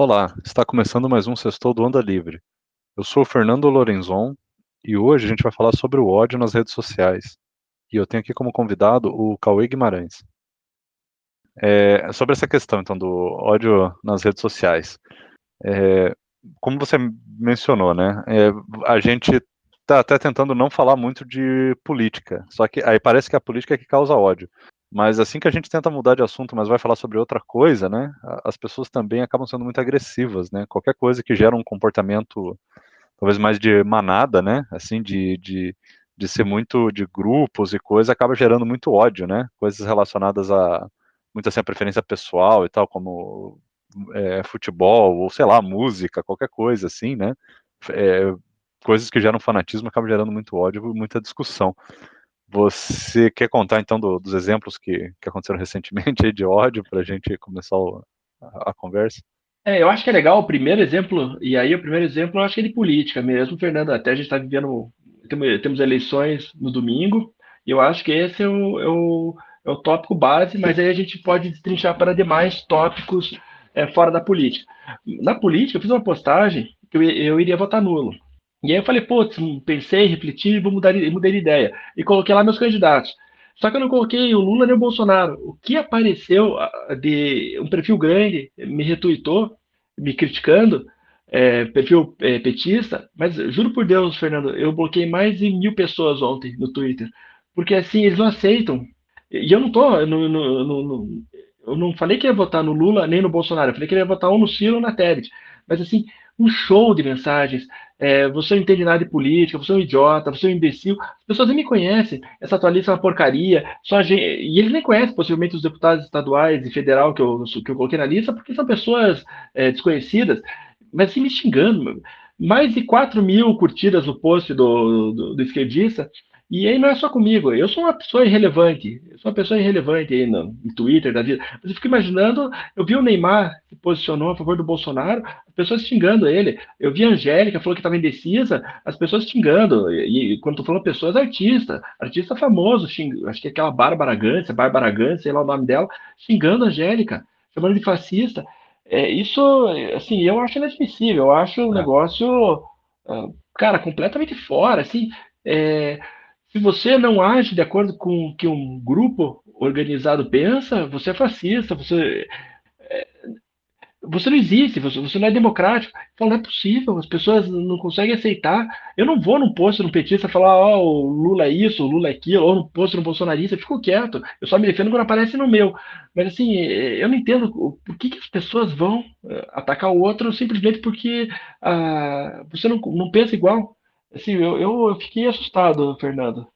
Olá, está começando mais um Sextou do Onda Livre. Eu sou o Fernando Lorenzon e hoje a gente vai falar sobre o ódio nas redes sociais. E eu tenho aqui como convidado o Cauê Guimarães. É, sobre essa questão, então, do ódio nas redes sociais. É, como você mencionou, né, é, a gente está até tentando não falar muito de política, só que aí parece que a política é que causa ódio. Mas assim que a gente tenta mudar de assunto, mas vai falar sobre outra coisa, né? As pessoas também acabam sendo muito agressivas, né? Qualquer coisa que gera um comportamento talvez mais de manada, né? Assim, de, de, de ser muito de grupos e coisa, acaba gerando muito ódio, né? Coisas relacionadas a muito assim a preferência pessoal e tal, como é, futebol ou sei lá, música, qualquer coisa assim, né? É, coisas que geram fanatismo acabam gerando muito ódio, muita discussão. Você quer contar então do, dos exemplos que, que aconteceram recentemente de ódio para a gente começar o, a, a, conversa? É, eu acho que é legal o primeiro exemplo, e aí o primeiro exemplo eu acho que é de política mesmo, Fernando. Até a gente está vivendo, temos, temos, eleições no domingo, e eu acho que esse é o, é o, é o tópico base, mas aí a gente pode destrinchar para demais tópicos é, fora da política. Na política, eu fiz uma postagem que eu, eu iria votar nulo. E aí eu falei, putz, pensei, refleti, vou mudar, mudar de ideia. E coloquei lá meus candidatos. Só que eu não coloquei o Lula nem o Bolsonaro. O que apareceu de um perfil grande me retuitou, me criticando, é, perfil é, petista, mas juro por Deus, Fernando, eu bloqueei mais de mil pessoas ontem no Twitter. Porque assim, eles não aceitam. E eu não tô. No, no, no, eu não falei que ia votar no Lula nem no Bolsonaro, eu falei que ia votar ou no Ciro ou na Tebet. Mas assim, um show de mensagens. É, você não entende nada de política, você é um idiota, você é um imbecil. As pessoas nem me conhecem. Essa tua lista é uma porcaria. Só gente... E eles nem conhecem, possivelmente, os deputados estaduais e federal que eu, que eu coloquei na lista, porque são pessoas é, desconhecidas, mas assim, me xingando. Mais de 4 mil curtidas no post do, do, do esquerdista. E aí não é só comigo, eu sou uma pessoa irrelevante, eu sou uma pessoa irrelevante aí no, no Twitter da vida. Mas eu fico imaginando, eu vi o Neymar se posicionou a favor do Bolsonaro, as pessoas xingando ele. Eu vi a Angélica, falou que estava indecisa, as pessoas xingando. E, e quando tô falando pessoas, artista, artista famoso, xing, acho que é aquela Bárbara Gantz, Bárbara Gantz, sei lá o nome dela, xingando a Angélica, chamando de fascista. É, isso, assim, eu acho inadmissível, eu acho um é. negócio, ah, cara, completamente fora, assim, é, se você não age de acordo com o que um grupo organizado pensa, você é fascista, você é, você não existe, você, você, não é democrático. Falo, não é possível, as pessoas não conseguem aceitar. Eu não vou num posto no petista falar, ó, oh, o Lula é isso, o Lula é aquilo, ou num posto no bolsonarista, eu fico quieto. Eu só me defendo quando aparece no meu. Mas assim, eu não entendo por que, que as pessoas vão eh, atacar o outro simplesmente porque ah, você não, não pensa igual. Assim, eu, eu, fiquei assustado, Fernando.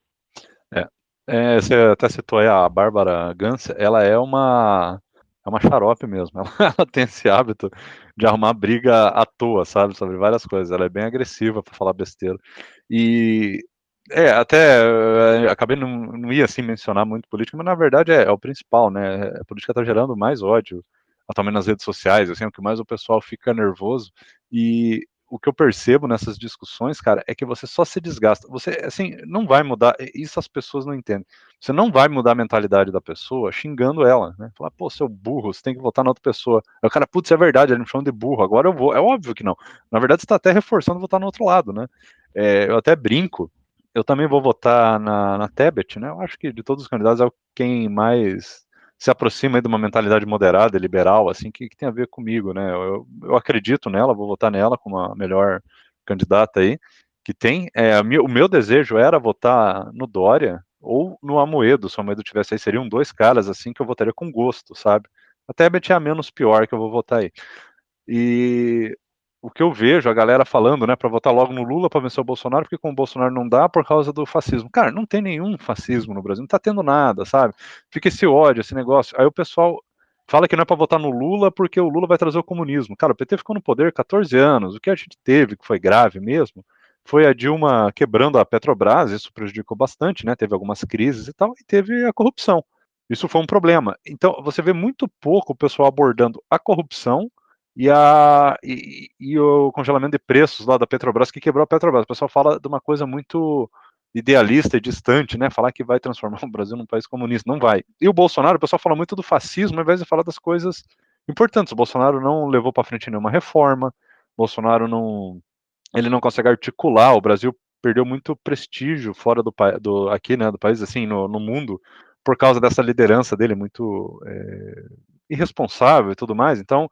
É, é, você até citou aí a Bárbara Gans, ela é uma é uma xarope mesmo. Ela, ela, tem esse hábito de arrumar briga à toa, sabe, sobre várias coisas. Ela é bem agressiva para falar besteira. E é, até é, acabei não, não ia assim mencionar muito política, mas na verdade é, é o principal, né? A política está gerando mais ódio atualmente nas redes sociais, assim, é o que mais o pessoal fica nervoso. E o que eu percebo nessas discussões, cara, é que você só se desgasta. Você, assim, não vai mudar. Isso as pessoas não entendem. Você não vai mudar a mentalidade da pessoa xingando ela, né? Falar, pô, seu burro, você tem que votar na outra pessoa. Aí o cara, putz, é verdade, ele me chamou de burro, agora eu vou. É óbvio que não. Na verdade, você está até reforçando votar no outro lado, né? É, eu até brinco. Eu também vou votar na, na Tebet, né? Eu acho que de todos os candidatos é quem mais se aproxima de uma mentalidade moderada, liberal, assim, que, que tem a ver comigo, né? Eu, eu, acredito nela, vou votar nela como a melhor candidata aí que tem. É, o meu desejo era votar no Dória ou no Amoedo, se o Amoedo tivesse aí, seriam dois caras assim que eu votaria com gosto, sabe? Até a a menos pior que eu vou votar aí. E o que eu vejo a galera falando, né, para votar logo no Lula para vencer o Bolsonaro, porque com o Bolsonaro não dá por causa do fascismo. Cara, não tem nenhum fascismo no Brasil, não tá tendo nada, sabe? Fica esse ódio, esse negócio. Aí o pessoal fala que não é para votar no Lula porque o Lula vai trazer o comunismo. Cara, o PT ficou no poder 14 anos. O que a gente teve, que foi grave mesmo, foi a Dilma quebrando a Petrobras, isso prejudicou bastante, né? Teve algumas crises e tal, e teve a corrupção. Isso foi um problema. Então, você vê muito pouco o pessoal abordando a corrupção e, a, e, e, o congelamento de preços lá da Petrobras, que quebrou a Petrobras. O pessoal fala de uma coisa muito idealista e distante, né? Falar que vai transformar o Brasil num país comunista. Não vai. E o Bolsonaro, o pessoal fala muito do fascismo, ao invés de falar das coisas importantes. O Bolsonaro não levou para frente nenhuma reforma, Bolsonaro não ele não consegue articular, o Brasil perdeu muito prestígio fora do, do aqui, né, do país, assim, no, no mundo, por causa dessa liderança dele muito é, irresponsável e tudo mais. Então,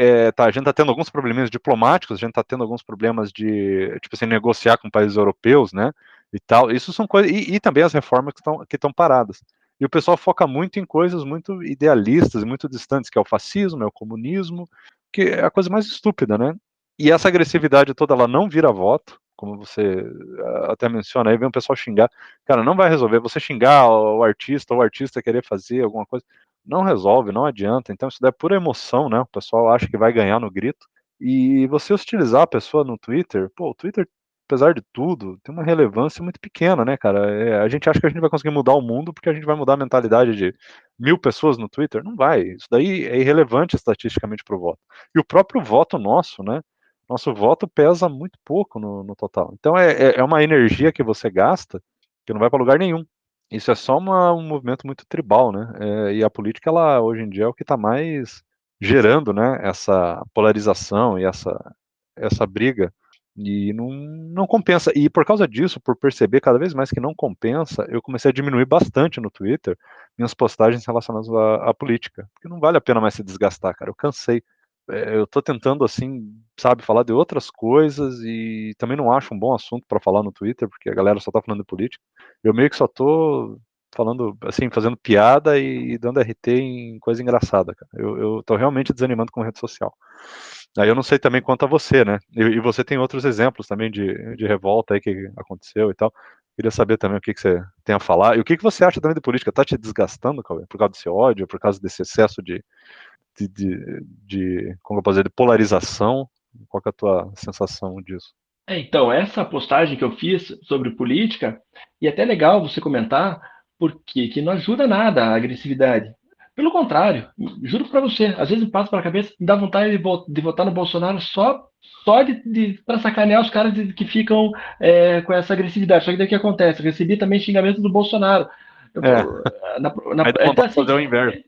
é, tá, a gente está tendo alguns problemas diplomáticos, a gente está tendo alguns problemas de, tipo assim, negociar com países europeus, né, e tal. Isso são coisas, e, e também as reformas que estão que paradas. E o pessoal foca muito em coisas muito idealistas, muito distantes, que é o fascismo, é o comunismo, que é a coisa mais estúpida, né? E essa agressividade toda, ela não vira voto, como você eh, até menciona, aí vem o pessoal xingar. Cara, não vai resolver. Você xingar o artista, ou o artista querer fazer alguma coisa, não resolve, não adianta. Então isso daí é pura emoção, né? O pessoal acha que vai ganhar no grito. E você hostilizar a pessoa no Twitter, pô, o Twitter, apesar de tudo, tem uma relevância muito pequena, né, cara? É, a gente acha que a gente vai conseguir mudar o mundo porque a gente vai mudar a mentalidade de mil pessoas no Twitter. Não vai. Isso daí é irrelevante estatisticamente para o voto. E o próprio voto nosso, né? nosso voto pesa muito pouco no, no total. Então é, é, é uma energia que você gasta que não vai para lugar nenhum. Isso é só uma, um movimento muito tribal, né? É, e a política, ela hoje em dia é o que está mais gerando, né? Essa polarização e essa essa briga e não, não compensa. E por causa disso, por perceber cada vez mais que não compensa, eu comecei a diminuir bastante no Twitter minhas postagens relacionadas à, à política, porque não vale a pena mais se desgastar, cara. Eu cansei. É, eu tô tentando, assim, sabe, falar de outras coisas e também não acho um bom assunto para falar no Twitter, porque a galera só tá falando de política. Eu meio que só tô falando, assim, fazendo piada e dando RT em coisa engraçada, cara. Eu, tô realmente desanimando com rede social. Aí eu não sei também quanto a você, né? E, e você tem outros exemplos também de, de revolta aí que aconteceu e tal. Queria saber também o que, que você tem a falar. E o que, que você acha também de política? Tá te desgastando, Cauê? Por causa desse ódio, por causa desse excesso de, de, de, de como eu posso dizer, de polarização. Qual é a tua sensação disso? É, então, essa postagem que eu fiz sobre política, e é até legal você comentar, porque que não ajuda nada a agressividade. Pelo contrário, juro para você, às vezes me passa pela cabeça, me dá vontade de, de votar no Bolsonaro só, só de, de para sacanear os caras que ficam é, com essa agressividade. Só que daí o que acontece? Eu recebi também xingamento do Bolsonaro. Eu, é. Na, na, Aí vontade assim, fazer o inverso.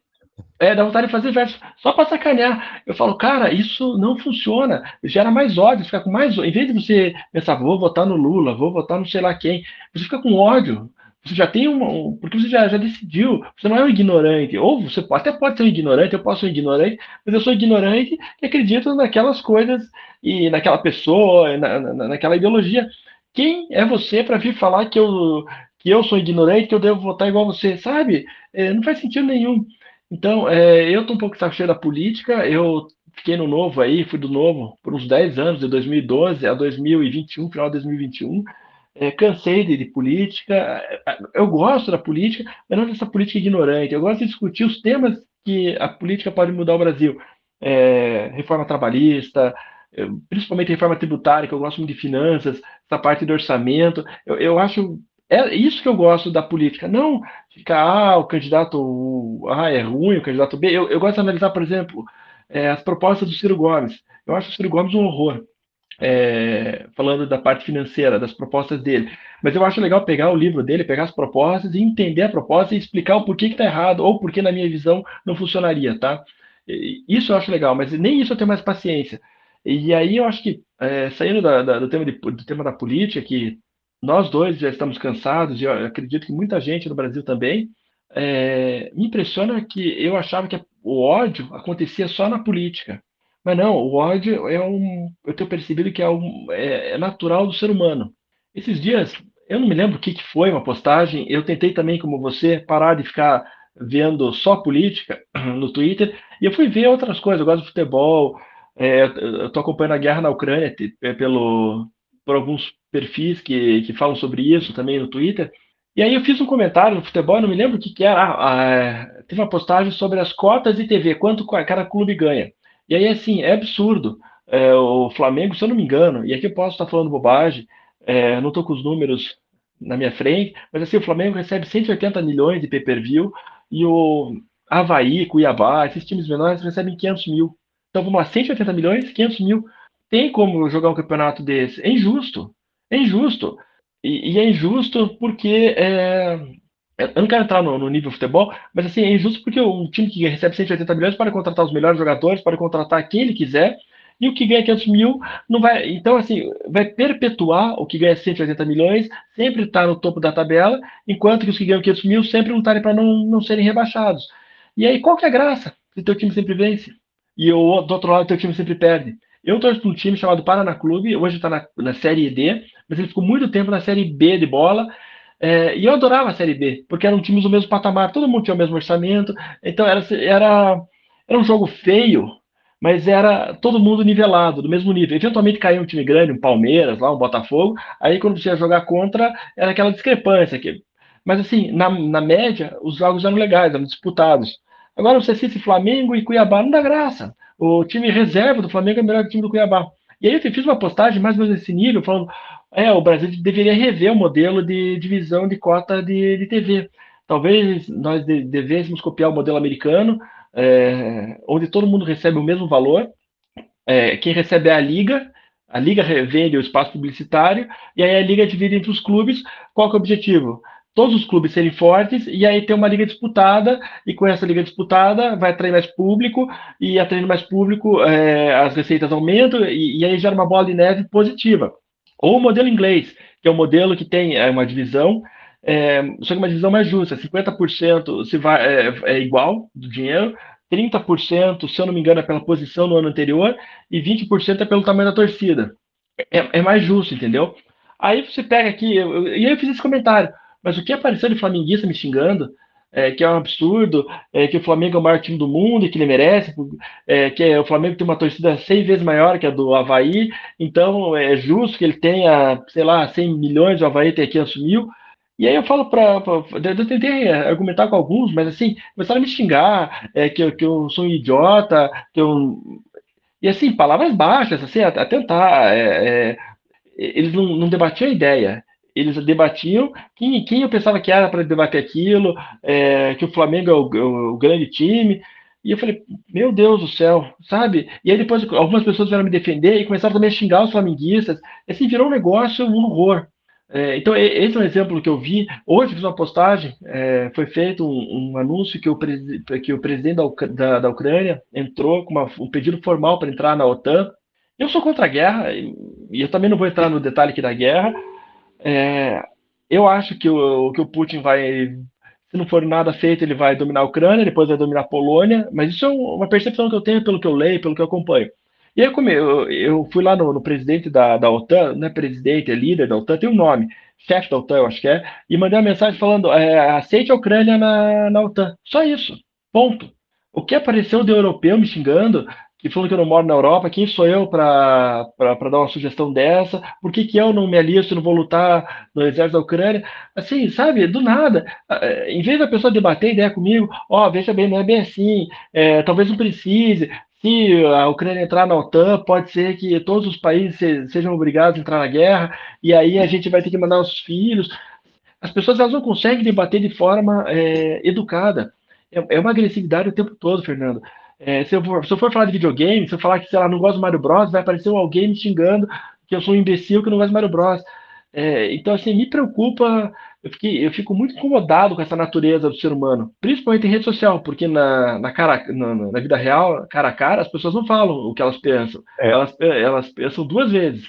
É, dá vontade de fazer verso só para sacanear. Eu falo, cara, isso não funciona. Gera mais ódio, fica com mais Em vez de você pensar, vou votar no Lula, vou votar no sei lá quem, você fica com ódio. Você já tem uma. Porque você já, já decidiu. Você não é um ignorante. Ou você até pode ser um ignorante, eu posso ser um ignorante, mas eu sou ignorante e acredito naquelas coisas e naquela pessoa, na, na, naquela ideologia. Quem é você para vir falar que eu, que eu sou ignorante, que eu devo votar igual você? Sabe? É, não faz sentido nenhum. Então, é, eu tô um pouco saco cheio da política, eu fiquei no novo aí, fui do novo por uns 10 anos, de 2012 a 2021, final de 2021. É, cansei de, de, política, eu gosto da política, mas não dessa política ignorante. Eu gosto de discutir os temas que a política pode mudar o Brasil. É, reforma trabalhista, é, principalmente reforma tributária, que eu gosto muito de finanças, essa parte do orçamento. Eu, eu acho é isso que eu gosto da política. Não ficar, ah, o candidato A é ruim, o candidato B. Eu, eu gosto de analisar, por exemplo, é, as propostas do Ciro Gomes. Eu acho o Ciro Gomes um horror. É, falando da parte financeira, das propostas dele. Mas eu acho legal pegar o livro dele, pegar as propostas e entender a proposta e explicar o porquê que está errado ou porquê, na minha visão, não funcionaria, tá? Isso eu acho legal, mas nem isso eu tenho mais paciência. E aí eu acho que, é, saindo da, da, do, tema de, do tema da política, que nós dois já estamos cansados, e acredito que muita gente no Brasil também. É, me impressiona que eu achava que o ódio acontecia só na política. Mas não, o ódio é um. Eu tenho percebido que é, um, é, é natural do ser humano. Esses dias, eu não me lembro o que, que foi uma postagem, eu tentei também, como você, parar de ficar vendo só política no Twitter, e eu fui ver outras coisas. Eu gosto de futebol, é, eu estou acompanhando a guerra na Ucrânia é, pelo, por alguns perfis que, que falam sobre isso também no Twitter. E aí eu fiz um comentário no futebol, não me lembro o que, que era. Ah, é, teve uma postagem sobre as cotas de TV, quanto cada clube ganha. E aí, assim, é absurdo. É, o Flamengo, se eu não me engano, e aqui eu posso estar falando bobagem, é, não estou com os números na minha frente, mas assim, o Flamengo recebe 180 milhões de pay-per-view e o Havaí, Cuiabá, esses times menores recebem 500 mil. Então vamos lá, 180 milhões, 500 mil tem como jogar um campeonato desse. É injusto. É injusto. E, e é injusto porque é, eu não quero entrar no, no nível futebol, mas assim, é injusto porque um time que recebe 180 milhões pode contratar os melhores jogadores, pode contratar quem ele quiser, e o que ganha 500 mil não vai. Então, assim, vai perpetuar o que ganha 180 milhões, sempre está no topo da tabela, enquanto que os que ganham 500 mil sempre lutarem para não, não serem rebaixados. E aí, qual que é a graça? Se teu time sempre vence e o, do outro lado teu time sempre perde. Eu torço para um time chamado Paraná Clube, hoje está na, na Série D, mas ele ficou muito tempo na Série B de bola, é, e eu adorava a Série B, porque eram times do mesmo patamar, todo mundo tinha o mesmo orçamento, então era, era, era um jogo feio, mas era todo mundo nivelado, do mesmo nível. Eventualmente caía um time grande, um Palmeiras, lá, um Botafogo, aí quando você ia jogar contra, era aquela discrepância. Que... Mas assim, na, na média, os jogos eram legais, eram disputados. Agora você cita Flamengo e Cuiabá, não dá graça. O time reserva do Flamengo é melhor que o time do Cuiabá. E aí eu fiz uma postagem mais ou menos nesse nível, falando é, o Brasil deveria rever o modelo de divisão de cota de, de TV. Talvez nós de, devêssemos copiar o modelo americano, é, onde todo mundo recebe o mesmo valor. É, quem recebe é a liga, a liga vende o espaço publicitário, e aí a liga divide entre os clubes. Qual é o objetivo? Todos os clubes serem fortes, e aí ter uma liga disputada, e com essa liga disputada vai atrair mais público, e atraindo mais público, é, as receitas aumentam, e, e aí gera uma bola de neve positiva. Ou o modelo inglês, que é um modelo que tem é, uma divisão, é, só que uma divisão mais justa, 50% se vai, é, é igual do dinheiro, 30%, se eu não me engano, é pela posição no ano anterior, e 20% é pelo tamanho da torcida. É, é, mais justo, entendeu? Aí você pega aqui, eu, e aí eu fiz esse comentário, mas o que apareceu de flamenguista me xingando, é, que é um absurdo, é, que o Flamengo é o maior time do mundo e que ele merece, é, que o Flamengo tem uma torcida seis vezes maior que a do Havaí, então é justo que ele tenha, sei lá, 100 milhões, o Havaí tem 500 mil. E aí eu falo para. Eu tentei argumentar com alguns, mas assim, começaram a me xingar, é, que, eu, que eu sou um idiota, que eu. E assim, palavras baixas, assim, a, a tentar. É, é, eles não, não debatiam a ideia eles debatiam quem, quem eu pensava que era para debater aquilo, é, que o Flamengo é o, é o, grande time. E eu falei, meu Deus do céu, sabe? E aí depois algumas pessoas vieram me defender e começaram também a xingar os flamenguistas. Assim, virou um negócio, um horror. É, então, esse é um exemplo que eu vi. Hoje fiz uma postagem, é, foi feito um, um anúncio que o, que o presidente da, da, da Ucrânia entrou com uma, um pedido formal para entrar na OTAN. Eu sou contra a guerra, e eu também não vou entrar no detalhe aqui da guerra, é, eu acho que o, que o Putin vai, se não for nada feito, ele vai dominar a Ucrânia, depois vai dominar a Polônia, mas isso é uma percepção que eu tenho pelo que eu leio, pelo que eu acompanho. E aí, como eu, eu fui lá no, no, presidente da, da OTAN, não é presidente, é líder da OTAN, tem um nome, chefe da OTAN, eu acho que é, e mandei uma mensagem falando: é, aceite a Ucrânia na, na OTAN. Só isso. Ponto. O que apareceu de europeu me xingando, que falando que eu não moro na Europa, quem sou eu para dar uma sugestão dessa? Por que, que eu não me alisto, não vou lutar no exército da Ucrânia? Assim, sabe, do nada. Eh, em vez da pessoa debater ideia comigo, ó, oh, veja bem, não é bem assim, é, talvez não precise. Se a Ucrânia entrar na OTAN, pode ser que todos os países sejam obrigados a entrar na guerra, e aí a gente vai ter que mandar os filhos. As pessoas elas não conseguem debater de forma é, educada. É, é uma agressividade o tempo todo, Fernando. É, se, eu for, se eu for falar de videogame, se eu falar que, sei lá, não gosto do Mario Bros, vai aparecer alguém me xingando que eu sou um imbecil que não gosto do Mario Bros. É, então, assim, me preocupa, eu, fiquei, eu fico muito incomodado com essa natureza do ser humano, principalmente em rede social, porque na, na, cara, na, na vida real, cara a cara, as pessoas não falam o que elas pensam. É. Elas, elas pensam duas vezes.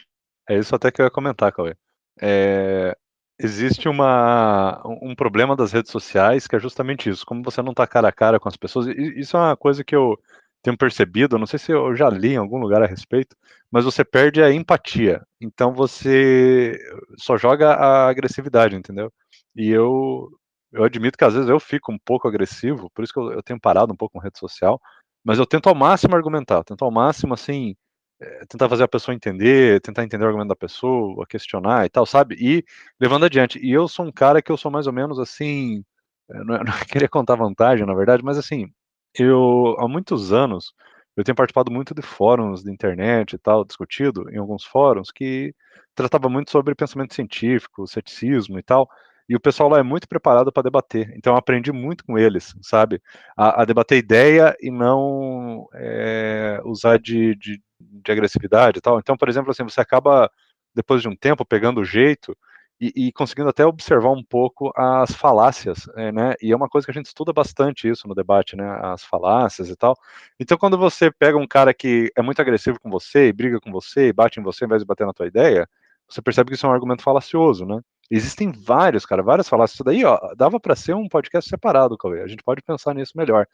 É isso até que eu ia comentar, Cauê. É, existe uma, um problema das redes sociais que é justamente isso. Como você não está cara a cara com as pessoas, isso é uma coisa que eu tenho percebido, não sei se eu já li em algum lugar a respeito, mas você perde a empatia. Então você só joga a agressividade, entendeu? E eu, eu admito que às vezes eu fico um pouco agressivo, por isso que eu, eu tenho parado um pouco com rede social, mas eu tento ao máximo argumentar, tento ao máximo, assim, é, tentar fazer a pessoa entender, tentar entender o argumento da pessoa, questionar e tal, sabe? E levando adiante. E eu sou um cara que eu sou mais ou menos assim, é, não, não queria contar vantagem, na verdade, mas assim, eu há muitos anos eu tenho participado muito de fóruns de internet e tal, discutido em alguns fóruns que tratava muito sobre pensamento científico, ceticismo e tal. E o pessoal lá é muito preparado para debater. Então eu aprendi muito com eles, sabe? A, a debater ideia e não é, usar de, de, de agressividade e tal. Então, por exemplo, assim, você acaba, depois de um tempo, pegando o jeito e, e, conseguindo até observar um pouco as falácias, é, né? E é uma coisa que a gente estuda bastante isso no debate, né? As falácias e tal. Então, quando você pega um cara que é muito agressivo com você, e briga com você, e bate em você, ao invés de bater na tua ideia, você percebe que isso é um argumento falacioso, né? Existem vários, cara, várias falácias. Isso daí, ó, dava para ser um podcast separado, Cauê. A gente pode pensar nisso melhor.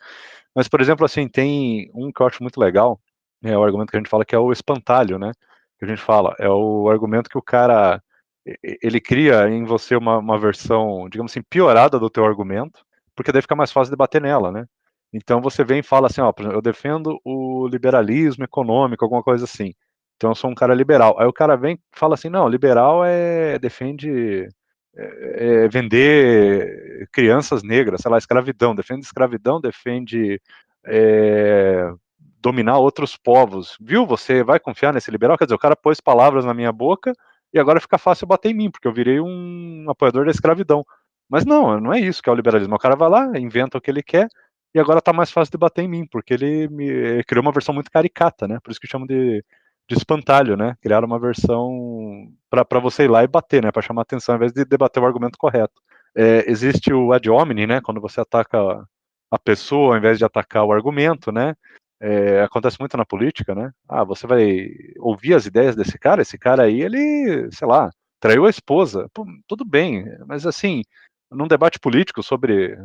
Mas, por exemplo, assim, tem um que eu acho muito legal, é o argumento que a gente fala que é o espantalho, né? Que a gente fala, é o argumento que o cara ele cria em você uma, uma versão, digamos assim, piorada do teu argumento, porque daí fica mais fácil debater nela, né? Então você vem e fala assim, ó, eu defendo o liberalismo econômico, alguma coisa assim. Então eu sou um cara liberal. Aí o cara vem e fala assim, não, liberal é defende é, é vender crianças negras, sei lá, escravidão, defende escravidão, defende é, dominar outros povos. Viu? Você vai confiar nesse liberal? Quer dizer, o cara pôs palavras na minha boca e agora fica fácil bater em mim, porque eu virei um apoiador da escravidão. Mas não, não é isso que é o liberalismo. O cara vai lá, inventa o que ele quer, e agora tá mais fácil de bater em mim, porque ele, me, criou uma versão muito caricata, né? Por isso que chamam de, de espantalho, né? Criaram uma versão para você ir lá e bater, né? Para chamar atenção, ao invés de debater o argumento correto. É, existe o ad hominem, né? Quando você ataca a pessoa ao invés de atacar o argumento, né? É, acontece muito na política, né? Ah, você vai ouvir as ideias desse cara, esse cara aí, ele, sei lá, traiu a esposa. Pô, tudo bem, mas assim, num debate político sobre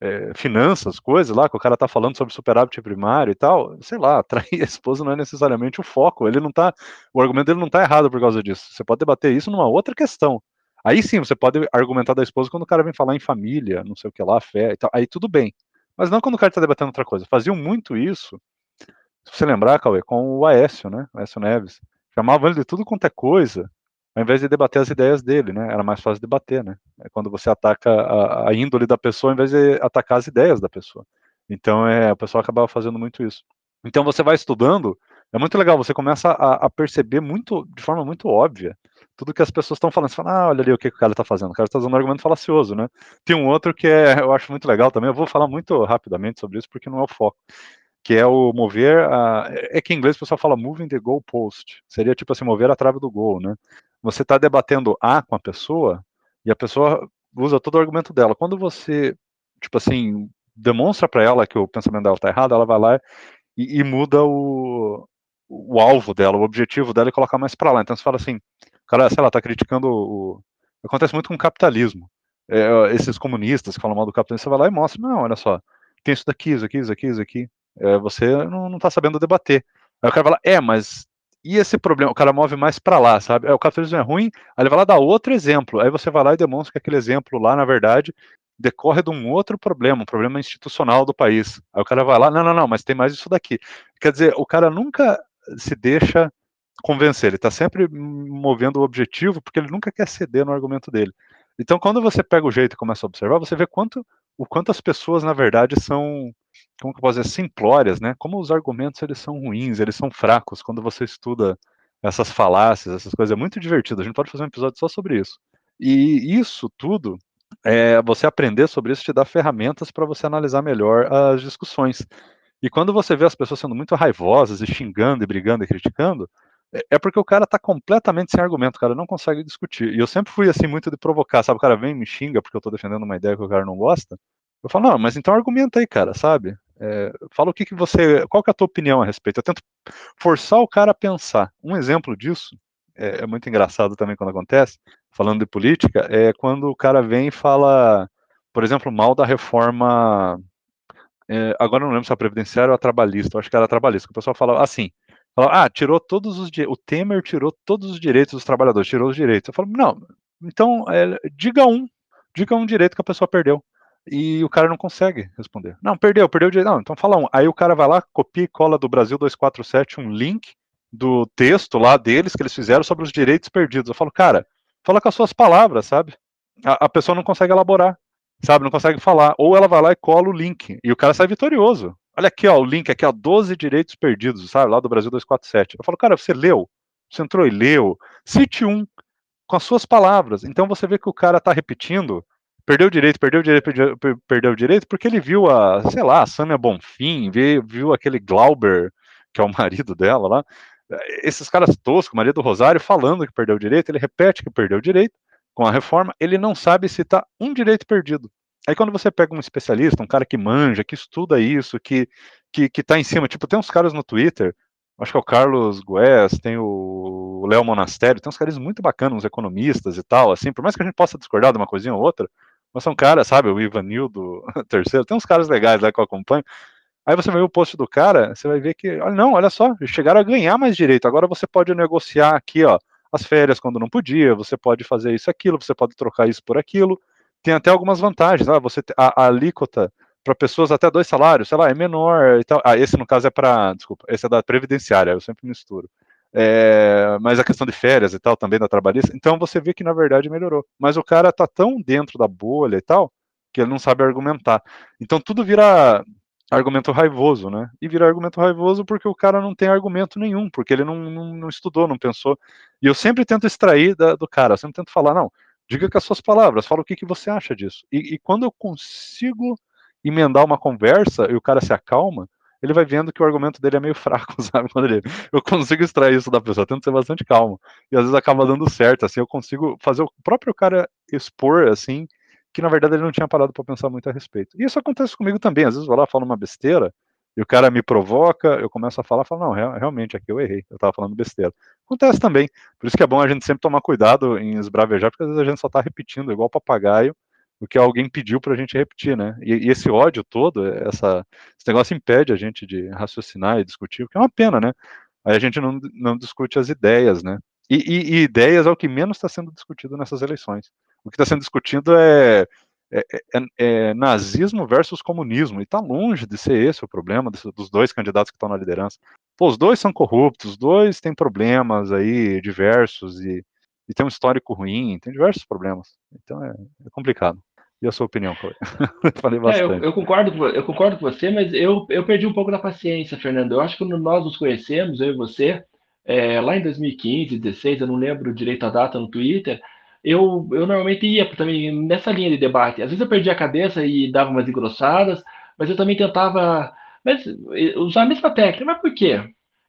é, finanças, coisas lá, que o cara tá falando sobre superávit primário e tal, sei lá, trair a esposa não é necessariamente o foco, ele não tá, o argumento dele não tá errado por causa disso. Você pode debater isso numa outra questão. Aí sim, você pode argumentar da esposa quando o cara vem falar em família, não sei o que lá, fé e tal, aí tudo bem. Mas não quando o cara tá debatendo outra coisa. Faziam muito isso se você lembrar, Cauê, com o Aécio, né? O Aécio Neves. Chamavam ele de tudo quanto é coisa, ao invés de debater as ideias dele, né? Era mais fácil debater, né? É quando você ataca a, a, índole da pessoa, ao invés de atacar as ideias da pessoa. Então, é, o pessoal acabava fazendo muito isso. Então, você vai estudando, é muito legal, você começa a, a perceber muito, de forma muito óbvia, tudo que as pessoas estão falando. Você fala, ah, olha ali o que, que o cara está fazendo. O cara está usando um argumento falacioso, né? Tem um outro que é, eu acho muito legal também. Eu vou falar muito rapidamente sobre isso, porque não é o foco que é o mover, a, é que em inglês o pessoal fala moving the goal post, seria tipo assim, mover a trave do gol, né? Você está debatendo A com a pessoa, e a pessoa usa todo o argumento dela. Quando você, tipo assim, demonstra para ela que o pensamento dela está errado, ela vai lá e, e muda o, o alvo dela, o objetivo dela e coloca mais para lá. Então você fala assim, cara, sei lá, tá criticando o... Acontece muito com o capitalismo. É, esses comunistas que falam mal do capitalismo, você vai lá e mostra, não, olha só, tem isso daqui, isso aqui, isso aqui, isso aqui. É, você não, está sabendo debater. Aí o cara fala, é, mas e esse problema? O cara move mais para lá, sabe? O capitalismo é ruim, aí ele vai lá dar outro exemplo. Aí você vai lá e demonstra que aquele exemplo lá, na verdade, decorre de um outro problema, um problema institucional do país. Aí o cara vai lá, não, não, não, mas tem mais isso daqui. Quer dizer, o cara nunca se deixa convencer, ele está sempre movendo o objetivo, porque ele nunca quer ceder no argumento dele. Então, quando você pega o jeito e começa a observar, você vê quanto, o quanto as pessoas, na verdade, são como que eu posso dizer, simplórias, né? Como os argumentos eles são ruins, eles são fracos quando você estuda essas falácias, essas coisas. É muito divertido. A gente pode fazer um episódio só sobre isso. E isso tudo, é, você aprender sobre isso te dá ferramentas para você analisar melhor as discussões. E quando você vê as pessoas sendo muito raivosas e xingando e brigando e criticando, é, é porque o cara está completamente sem argumento, cara não consegue discutir. E eu sempre fui assim muito de provocar, sabe? O cara vem me xinga porque eu estou defendendo uma ideia que o cara não gosta. Eu falo, não, mas então argumenta aí, cara, sabe? É, fala o que, que você. Qual que é a tua opinião a respeito? Eu tento forçar o cara a pensar. Um exemplo disso é, é muito engraçado também quando acontece, falando de política, é quando o cara vem e fala, por exemplo, mal da reforma. É, agora eu não lembro se é previdenciária ou a trabalhista, eu acho que era a trabalhista, que o pessoal fala assim, ah, tirou todos os o Temer tirou todos os direitos dos trabalhadores, tirou os direitos. Eu falo, não, então é, diga um, diga um direito que a pessoa perdeu e o cara não consegue responder. Não, perdeu, perdeu o direito. Não, então fala um. Aí o cara vai lá, copia e cola do Brasil 247 um link do texto lá deles que eles fizeram sobre os direitos perdidos. Eu falo, cara, fala com as suas palavras, sabe? A, a pessoa não consegue elaborar, sabe? Não consegue falar. Ou ela vai lá e cola o link e o cara sai vitorioso. Olha aqui, ó, o link aqui, ó, 12 direitos perdidos, sabe? Lá do Brasil 247. Eu falo, cara, você leu? Você entrou e leu? Cite um com as suas palavras. Então você vê que o cara tá repetindo perdeu o direito, perdeu o direito, perdeu, perdeu o direito, porque ele viu a, sei lá, a Samia Bonfim, viu, viu aquele Glauber, que é o marido dela lá, esses caras toscos, marido do Rosário, falando que perdeu o direito, ele repete que perdeu o direito, com a reforma, ele não sabe se está um direito perdido. Aí quando você pega um especialista, um cara que manja, que estuda isso, que, que, que tá em cima, tipo, tem uns caras no Twitter, acho que é o Carlos Gues, tem o Léo Monastério, tem uns caras muito bacanas, uns economistas e tal, assim, por mais que a gente possa discordar de uma coisinha ou outra, mas são caras, sabe, o Ivanildo terceiro, tem uns caras legais lá que eu acompanho, Aí você vai ver o post do cara, você vai ver que, olha, não, olha só, chegaram a ganhar mais direito. Agora você pode negociar aqui, ó, as férias quando não podia, você pode fazer isso, aquilo, você pode trocar isso por aquilo. Tem até algumas vantagens, ah, você a, a alíquota para pessoas até dois salários, sei lá, é menor e tal. Ah, esse no caso é para, desculpa, esse é da previdenciária, eu sempre misturo. É, mas a questão de férias e tal também da trabalhista. Então você vê que na verdade melhorou. Mas o cara tá tão dentro da bolha e tal que ele não sabe argumentar. Então tudo vira argumento raivoso, né? E vira argumento raivoso porque o cara não tem argumento nenhum, porque ele não, não, não estudou, não pensou. E eu sempre tento extrair da, do cara, eu sempre tento falar, não, diga com as suas palavras, fala o que, que você acha disso. E, e quando eu consigo emendar uma conversa e o cara se acalma, ele vai vendo que o argumento dele é meio fraco, sabe? Quando ele, eu consigo extrair isso da pessoa, eu tento ser bastante calmo. E às vezes acaba dando certo, assim, eu consigo fazer o próprio cara expor, assim, que na verdade ele não tinha parado para pensar muito a respeito. E isso acontece comigo também, às vezes eu vou lá falo uma besteira, e o cara me provoca, eu começo a falar, falo, não, realmente aqui eu errei, eu estava falando besteira. Acontece também, por isso que é bom a gente sempre tomar cuidado em esbravejar, porque às vezes a gente só está repetindo, igual papagaio, o que alguém pediu para a gente repetir, né? E, e, esse ódio todo, essa, esse negócio impede a gente de raciocinar e discutir, o que é uma pena, né? Aí a gente não, não discute as ideias, né? E, e, e ideias é o que menos está sendo discutido nessas eleições. O que está sendo discutido é, é, é, é, nazismo versus comunismo, e está longe de ser esse o problema dos dois candidatos que estão na liderança. Pô, os dois são corruptos, os dois têm problemas aí diversos e, e tem um histórico ruim, tem diversos problemas. Então é, é complicado. E a sua opinião? Falei bastante. É, eu, eu, concordo, eu concordo com você, mas eu, eu perdi um pouco da paciência, Fernando. Eu acho que quando nós nos conhecemos, eu e você, é, lá em 2015, 2016, eu não lembro direito a data no Twitter, eu, eu normalmente ia também nessa linha de debate. Às vezes eu perdia a cabeça e dava umas engrossadas, mas eu também tentava mas, usar a mesma técnica. Mas por quê?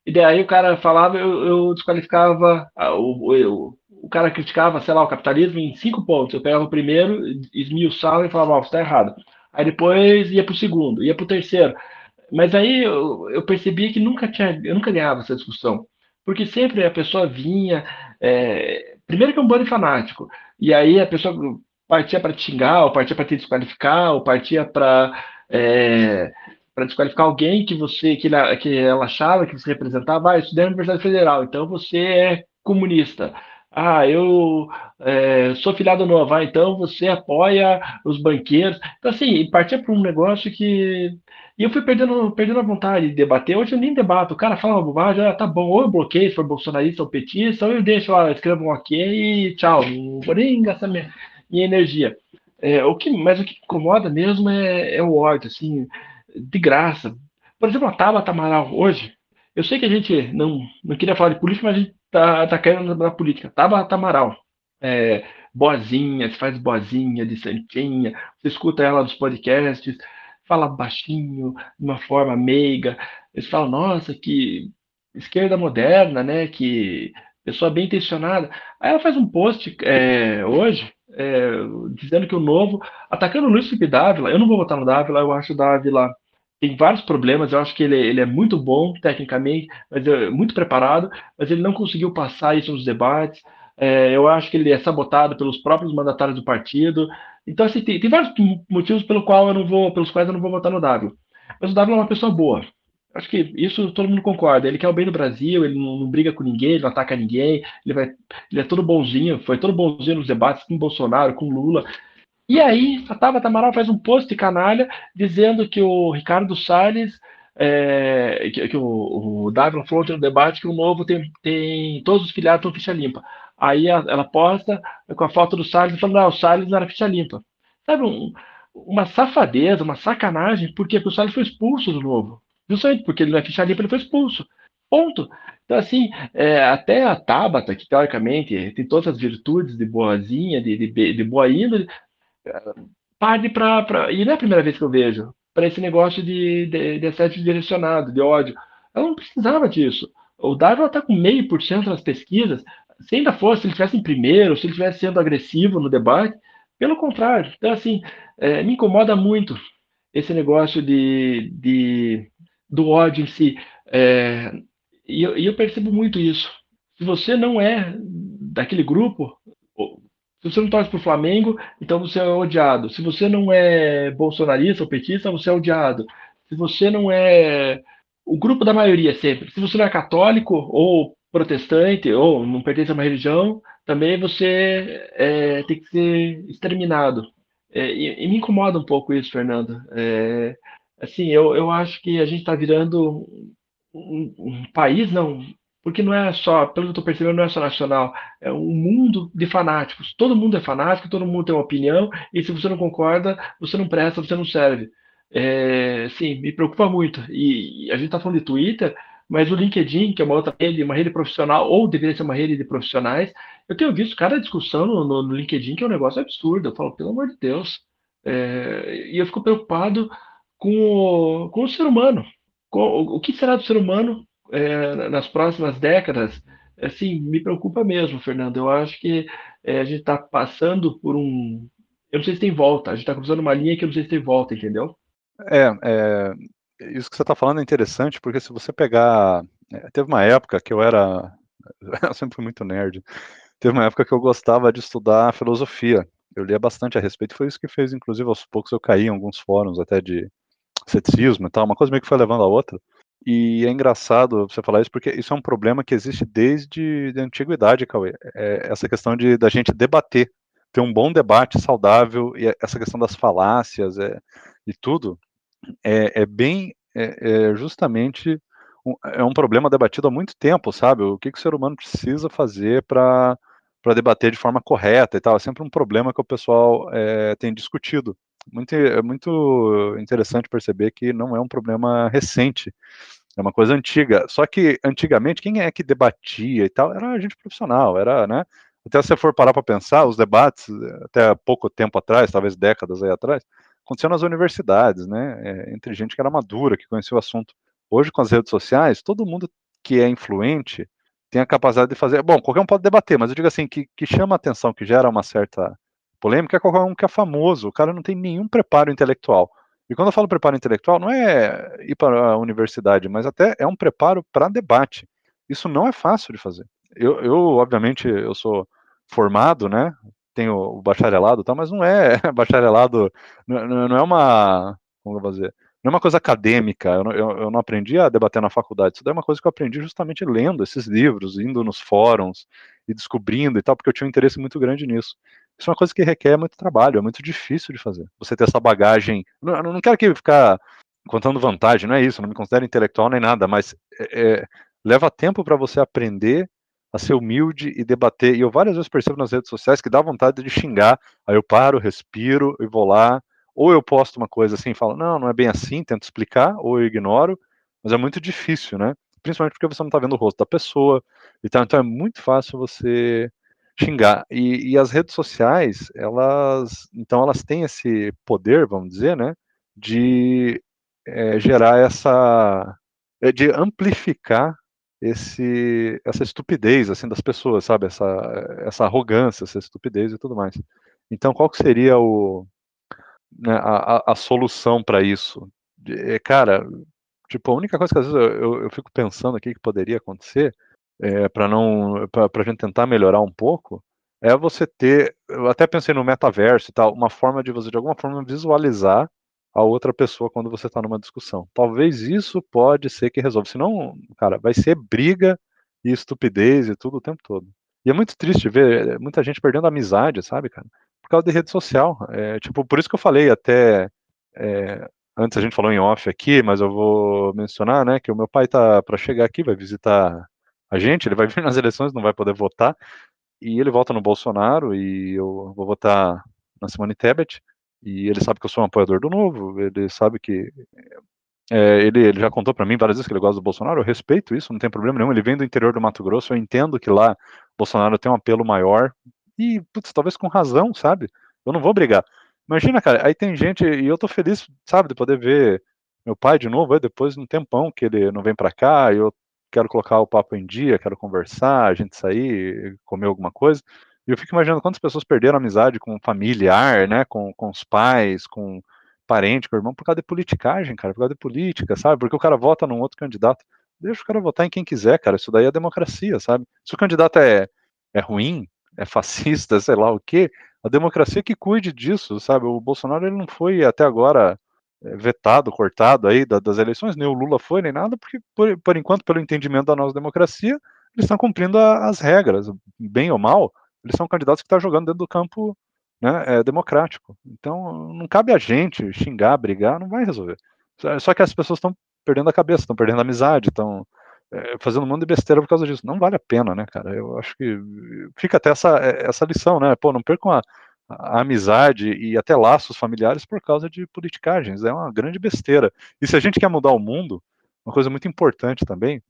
E daí o cara falava, eu, eu desqualificava, o, o, cara criticava, sei lá, o capitalismo em cinco pontos. Eu pegava o primeiro, esmiuçava e falava, ó, oh, você está errado. Aí depois ia para o segundo, ia para o terceiro. Mas aí eu, eu, percebi que nunca tinha, eu nunca ganhava essa discussão. Porque sempre a pessoa vinha, é, Primeiro que é um bando fanático. E aí a pessoa partia para xingar, ou partia para te desqualificar, ou partia para é, para desqualificar alguém que você que ela, que ela achava que você representava. Ah, eu estudei na Universidade Federal, então você é comunista. Ah, eu é, sou filiado novo, ah, então você apoia os banqueiros. Então, assim, partia para um negócio que e eu fui perdendo, perdendo a vontade de debater. Hoje eu nem debato. O cara fala uma bobagem, ah, tá bom. Ou eu bloqueio se for bolsonarista ou petista, ou eu deixo lá, escrevo um ok e tchau. Não vou nem gastar minha, minha energia. É, o que, mas o que incomoda mesmo é, é o ódio, assim, de graça. Por exemplo, a Tabata Amaral, hoje, eu sei que a gente não, não queria falar de política, mas a gente tá, tá caindo na, na política. Tabata Amaral, é, boazinha, se faz boazinha, de santinha, você escuta ela nos podcasts, fala baixinho, de uma forma meiga. Eles falam, nossa, que esquerda moderna, né? Que pessoa bem intencionada. Aí ela faz um post é, hoje é, dizendo que o novo, atacando o Luiz Felipe Dávila, eu não vou votar no Dávila, eu acho o Dávila tem vários problemas, eu acho que ele, ele é muito bom tecnicamente, mas é muito preparado, mas ele não conseguiu passar isso nos debates. É, eu acho que ele é sabotado pelos próprios mandatários do partido. Então, assim, tem, tem vários motivos pelo qual eu não vou, pelos quais eu não vou votar no W. Mas o W é uma pessoa boa. Acho que isso todo mundo concorda. Ele quer o bem do Brasil, ele não, não, briga com ninguém, ele não ataca ninguém, ele, vai, ele é todo bonzinho, foi todo bonzinho nos debates com Bolsonaro, com Lula. E aí, a Tabata Amaral faz um post de canalha dizendo que o Ricardo Salles, é, que, que, o, o Dávila falou no debate que o novo tem, tem todos os filiados estão ficha limpa. Aí ela posta com a foto do Salles falando, ah, o Salles não era ficha limpa. Sabe, um, uma safadeza, uma sacanagem, porque o Salles foi expulso do novo. Justamente porque ele não é ficha limpa, ele foi expulso. Ponto. Então, assim, é, até a Tabata, que teoricamente tem todas as virtudes de boazinha, de, de, de boa índole, parte para. E não é a primeira vez que eu vejo, para esse negócio de, de, de assédio direcionado, de ódio. Ela não precisava disso. O Darwin está com meio por cento nas pesquisas. Se ainda fosse, se ele estivesse em primeiro, se ele estivesse sendo agressivo no debate, pelo contrário. Então, assim, é, me incomoda muito esse negócio de, de do ódio em si. É, e, eu, e eu percebo muito isso. Se você não é daquele grupo, se você não torce para o Flamengo, então você é odiado. Se você não é bolsonarista ou petista, você é odiado. Se você não é o grupo da maioria sempre. Se você não é católico ou protestante ou não pertence a uma religião, também você é, tem que ser exterminado. É, e, e, me incomoda um pouco isso, Fernando. É, assim, eu, eu acho que a gente está virando um, um, país, não, porque não é só, pelo que eu estou percebendo, não é só nacional, é um mundo de fanáticos. Todo mundo é fanático, todo mundo tem uma opinião, e se você não concorda, você não presta, você não serve. É, sim, me preocupa muito. E, e a gente está falando de Twitter, mas o LinkedIn, que é uma outra rede, uma rede profissional, ou deveria ser uma rede de profissionais, eu tenho visto cada discussão no, no, no LinkedIn que é um negócio absurdo. Eu falo, pelo amor de Deus. É, e eu fico preocupado com o, com o ser humano. Com, o, o que será do ser humano é, nas próximas décadas? Assim, me preocupa mesmo, Fernando. Eu acho que é, a gente está passando por um. Eu não sei se tem volta. A gente está cruzando uma linha que eu não sei se tem volta, entendeu? É, é isso que você está falando é interessante, porque se você pegar. É, teve uma época que eu era. Eu sempre fui muito nerd. Teve uma época que eu gostava de estudar filosofia. Eu lia bastante a respeito. Foi isso que fez, inclusive, aos poucos eu caí em alguns fóruns até de ceticismo e tal. Uma coisa meio que foi levando a outra. E é engraçado você falar isso, porque isso é um problema que existe desde a antiguidade, Cauê. É essa questão de da gente debater, ter um bom debate saudável, e essa questão das falácias é, e tudo, é, é bem é, é justamente um, é um problema debatido há muito tempo, sabe? O que, que o ser humano precisa fazer para para debater de forma correta e tal. É sempre um problema que o pessoal é, tem discutido. Muito, é muito interessante perceber que não é um problema recente, é uma coisa antiga. Só que antigamente quem é que debatia e tal era a gente profissional, era, né? Até se você for parar para pensar, os debates até pouco tempo atrás, talvez décadas aí atrás, aconteceu nas universidades, né? É, entre gente que era madura, que conhecia o assunto. Hoje, com as redes sociais, todo mundo que é influente tem a capacidade de fazer. Bom, qualquer um pode debater, mas eu digo assim, que, que chama atenção, que gera uma certa polêmica, é qualquer um que é famoso. O cara não tem nenhum preparo intelectual. E quando eu falo preparo intelectual, não é ir para a universidade, mas até é um preparo para debate. Isso não é fácil de fazer. Eu, eu, obviamente, eu sou formado, né? Tem o, bacharelado, tá, mas não é bacharelado, não, não é uma, como eu vou dizer, não é uma coisa acadêmica, eu não, eu, eu não, aprendi a debater na faculdade, isso daí é uma coisa que eu aprendi justamente lendo esses livros, indo nos fóruns e descobrindo e tal, porque eu tinha um interesse muito grande nisso. Isso é uma coisa que requer muito trabalho, é muito difícil de fazer. Você ter essa bagagem, não, não quero que ficar contando vantagem, não é isso, não me considero intelectual nem nada, mas é, é, leva tempo para você aprender a ser humilde e debater. E eu várias vezes percebo nas redes sociais que dá vontade de xingar. Aí eu paro, respiro e vou lá. Ou eu posto uma coisa assim e falo, não, não é bem assim, tento explicar, ou eu ignoro, mas é muito difícil, né? Principalmente porque você não está vendo o rosto da pessoa e tal. Então é muito fácil você xingar. E, e, as redes sociais, elas, então elas têm esse poder, vamos dizer, né, de é, gerar essa, é, de amplificar esse essa estupidez assim das pessoas, sabe? Essa essa arrogância, essa estupidez e tudo mais. Então, qual que seria o né, a, a, solução para isso? É, cara, tipo, a única coisa que às vezes eu, eu, eu fico pensando aqui que poderia acontecer é, para não para a gente tentar melhorar um pouco é você ter, eu até pensei no metaverso e tal, uma forma de você de alguma forma visualizar a outra pessoa quando você está numa discussão. Talvez isso pode ser que resolva. Senão, cara, vai ser briga e estupidez e tudo o tempo todo. E é muito triste ver é, muita gente perdendo amizade, sabe, cara? Por causa de rede social. É, tipo, por isso que eu falei até. É, antes a gente falou em off aqui, mas eu vou mencionar, né, que o meu pai tá para chegar aqui, vai visitar a gente, ele vai vir nas eleições, não vai poder votar, e ele vota no Bolsonaro, e eu vou votar na Simone Tebet, e ele sabe que eu sou um apoiador do Novo, ele sabe que é, ele, ele, já contou para mim várias vezes que ele gosta do Bolsonaro, eu respeito isso, não tem problema nenhum. Ele vem do interior do Mato Grosso, eu entendo que lá Bolsonaro tem um apelo maior e, putz, talvez com razão, sabe? Eu não vou brigar. Imagina, cara, aí tem gente, e eu tô feliz, sabe, de poder ver meu pai de novo, aí depois de um tempão que ele não vem para cá, eu quero colocar o papo em dia, quero conversar, a gente sair, comer alguma coisa. E eu fico imaginando quantas pessoas perderam amizade com familiar, né, com, com os pais, com parente, com irmão, por causa de politicagem, cara, por causa de política, sabe? Porque o cara vota num outro candidato. Deixa o cara votar em quem quiser, cara. Isso daí é democracia, sabe? Se o candidato é, é ruim, é fascista, sei lá o quê, a democracia que cuide disso, sabe? O Bolsonaro ele não foi até agora é, vetado, cortado aí das eleições, nem o Lula foi, nem nada, porque por, por enquanto, pelo entendimento da nossa democracia, eles estão cumprindo a, as regras, bem ou mal, eles são candidatos que estão jogando dentro do campo né, é, democrático. Então, não cabe a gente xingar, brigar, não vai resolver. Só que as pessoas estão perdendo a cabeça, estão perdendo a amizade, estão é, fazendo um monte de besteira por causa disso. Não vale a pena, né, cara? Eu acho que fica até essa, é, essa lição, né? Pô, não percam a, a amizade e até laços familiares por causa de politicagens. É uma grande besteira. E se a gente quer mudar o mundo, uma coisa muito importante também,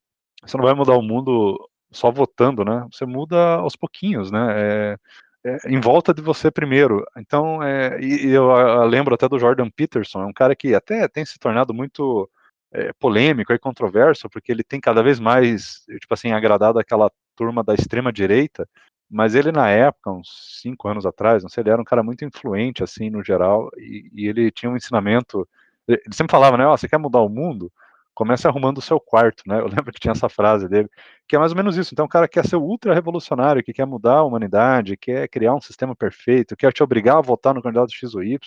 você não vai mudar o mundo só votando, né? Você muda aos pouquinhos, né? É, é, em volta de você primeiro. Então, é, e, eu, eu, lembro até do Jordan Peterson, é um cara que até tem se tornado muito é, polêmico e controverso, porque ele tem cada vez mais, tipo assim, agradado aquela turma da extrema direita, mas ele na época, uns cinco anos atrás, não sei, ele era um cara muito influente, assim, no geral, e, e ele tinha um ensinamento, ele sempre falava, né, oh, você quer mudar o mundo? Comece arrumando o seu quarto, né? Eu lembro que tinha essa frase dele, que é mais ou menos isso. Então, o cara quer ser ultra revolucionário, que quer mudar a humanidade, quer criar um sistema perfeito, quer te obrigar a votar no candidato X ou Y,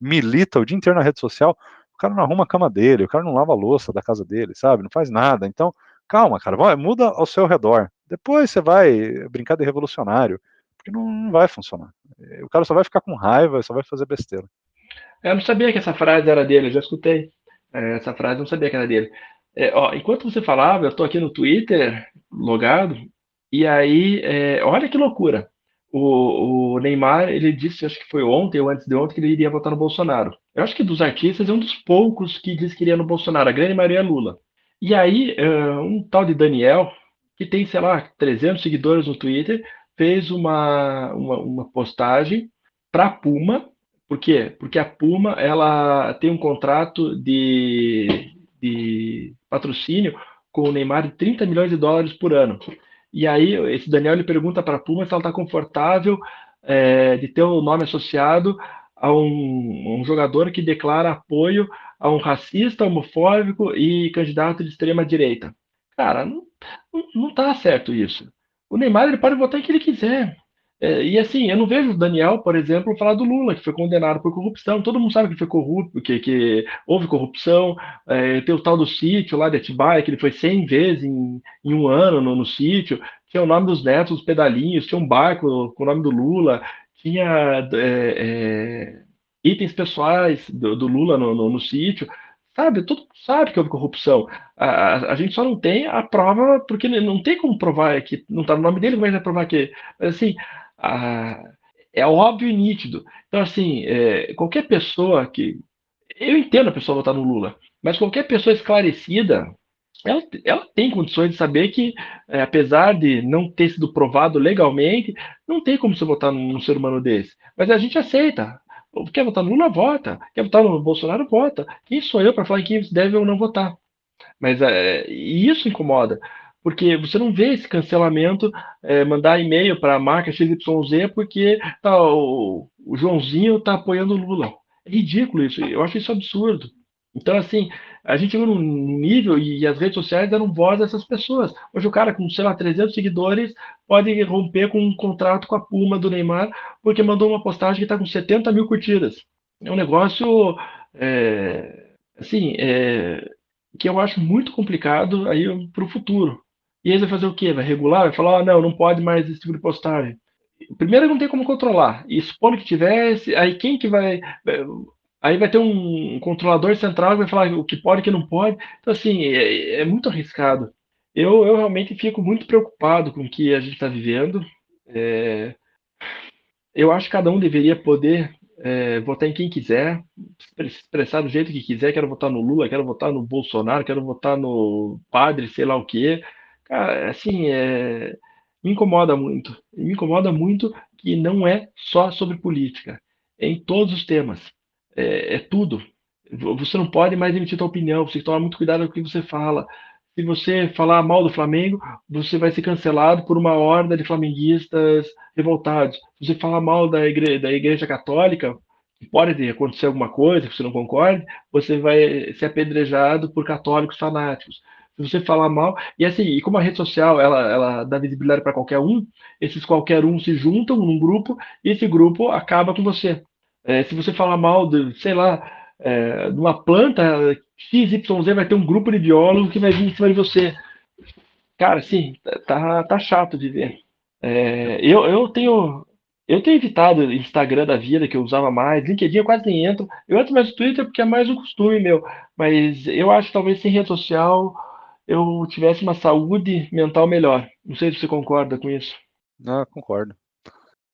milita o dia inteiro na rede social, o cara não arruma a cama dele, o cara não lava a louça da casa dele, sabe? Não faz nada. Então, calma, cara, vai, muda ao seu redor. Depois você vai brincar de revolucionário, porque não, não vai funcionar. O cara só vai ficar com raiva, só vai fazer besteira. Eu não sabia que essa frase era dele, eu já escutei. É, essa frase não sabia que era dele. É, ó, enquanto você falava, eu estou aqui no Twitter, logado, e aí, é, olha que loucura. O, o, Neymar, ele disse, acho que foi ontem ou antes de ontem, que ele iria votar no Bolsonaro. Eu acho que dos artistas é um dos poucos que disse que iria no Bolsonaro, a grande maioria é Lula. E aí, é, um tal de Daniel, que tem, sei lá, 300 seguidores no Twitter, fez uma, uma, uma postagem para Puma, por quê? Porque a Puma ela tem um contrato de, de patrocínio com o Neymar de 30 milhões de dólares por ano. E aí esse Daniel ele pergunta para a Puma se ela está confortável é, de ter o nome associado a um, um, jogador que declara apoio a um racista, homofóbico e candidato de extrema direita. Cara, não, não, tá certo isso. O Neymar ele pode votar em quem ele quiser. É, e assim, eu não vejo o Daniel, por exemplo, falar do Lula, que foi condenado por corrupção. Todo mundo sabe que foi corrupto, que, que houve corrupção. É, tem o tal do sítio lá de Atibaia, que ele foi 100 vezes em, em um ano no, no sítio. Tinha o nome dos netos, os pedalinhos, tinha um barco com o nome do Lula, tinha é, é, itens pessoais do, do Lula no, no, no sítio. Sabe, todo mundo sabe que houve corrupção. A, a, a, gente só não tem a prova, porque não tem como provar que não está no nome dele, como é vai provar que. Mas assim, ah, é óbvio e nítido. Então, assim, é, qualquer pessoa que. Eu entendo a pessoa votar no Lula, mas qualquer pessoa esclarecida, ela, ela tem condições de saber que, é, apesar de não ter sido provado legalmente, não tem como você votar num, num ser humano desse. Mas a gente aceita. Quer votar no Lula, vota. Quer votar no Bolsonaro, vota. Quem sou eu para falar que deve ou não votar? Mas é, isso incomoda porque você não vê esse cancelamento, é, mandar e-mail para a marca XYZ porque tá, o, o Joãozinho está apoiando o Lula. É ridículo isso, eu acho isso absurdo. Então, assim, a gente chegou num nível e as redes sociais deram voz a essas pessoas. Hoje o cara com, sei lá, 300 seguidores pode romper com um contrato com a Puma do Neymar porque mandou uma postagem que está com 70 mil curtidas. É um negócio, é, assim, é, que eu acho muito complicado aí para o futuro. E aí vai fazer o quê? Vai regular? Vai falar, ah, não, não pode mais esse tipo de postagem. Primeiro não tem como controlar. E supondo que tivesse, aí quem que vai. Aí vai ter um controlador central que vai falar o que pode e o que não pode. Então, assim, é, é muito arriscado. Eu, eu realmente fico muito preocupado com o que a gente está vivendo. É, eu acho que cada um deveria poder é, votar em quem quiser, expressar do jeito que quiser. Quero votar no Lula, quero votar no Bolsonaro, quero votar no padre, sei lá o quê. Cara, assim, é, me incomoda muito. Me incomoda muito que não é só sobre política. É em todos os temas. É, é tudo. Você não pode mais emitir sua opinião. Você tem que tomar muito cuidado com o que você fala. se você falar mal do Flamengo, você vai ser cancelado por uma horda de flamenguistas revoltados. Se você falar mal da igreja, da igreja católica, pode acontecer alguma coisa que você não concorde, você vai ser apedrejado por católicos fanáticos. Se você falar mal, e assim, e como a rede social ela, ela dá visibilidade para qualquer um, esses qualquer um se juntam num grupo e esse grupo acaba com você. É, se você falar mal de, sei lá, é, de uma planta XYZ, vai ter um grupo de biólogos que vai vir em cima de você. Cara, sim, tá, tá chato de ver. É, eu, eu tenho eu tenho evitado Instagram da vida, que eu usava mais, LinkedIn eu quase nem entro. Eu entro mais no Twitter porque é mais um costume meu. Mas eu acho talvez sem rede social eu tivesse uma saúde mental melhor. Não sei se você concorda com isso. Não, concordo.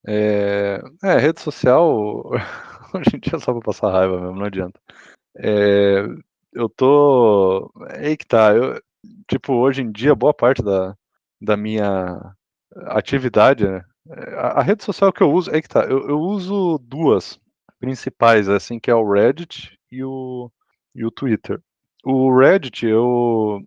É, é rede social, hoje em dia é só pra passar raiva mesmo, não adianta. É, eu tô. É aí que tá. Eu, tipo, hoje em dia, boa parte da, da minha atividade, né? A, a, rede social que eu uso, é que tá, eu, eu, uso duas principais, assim, que é o Reddit e o, e o Twitter. O Reddit, eu,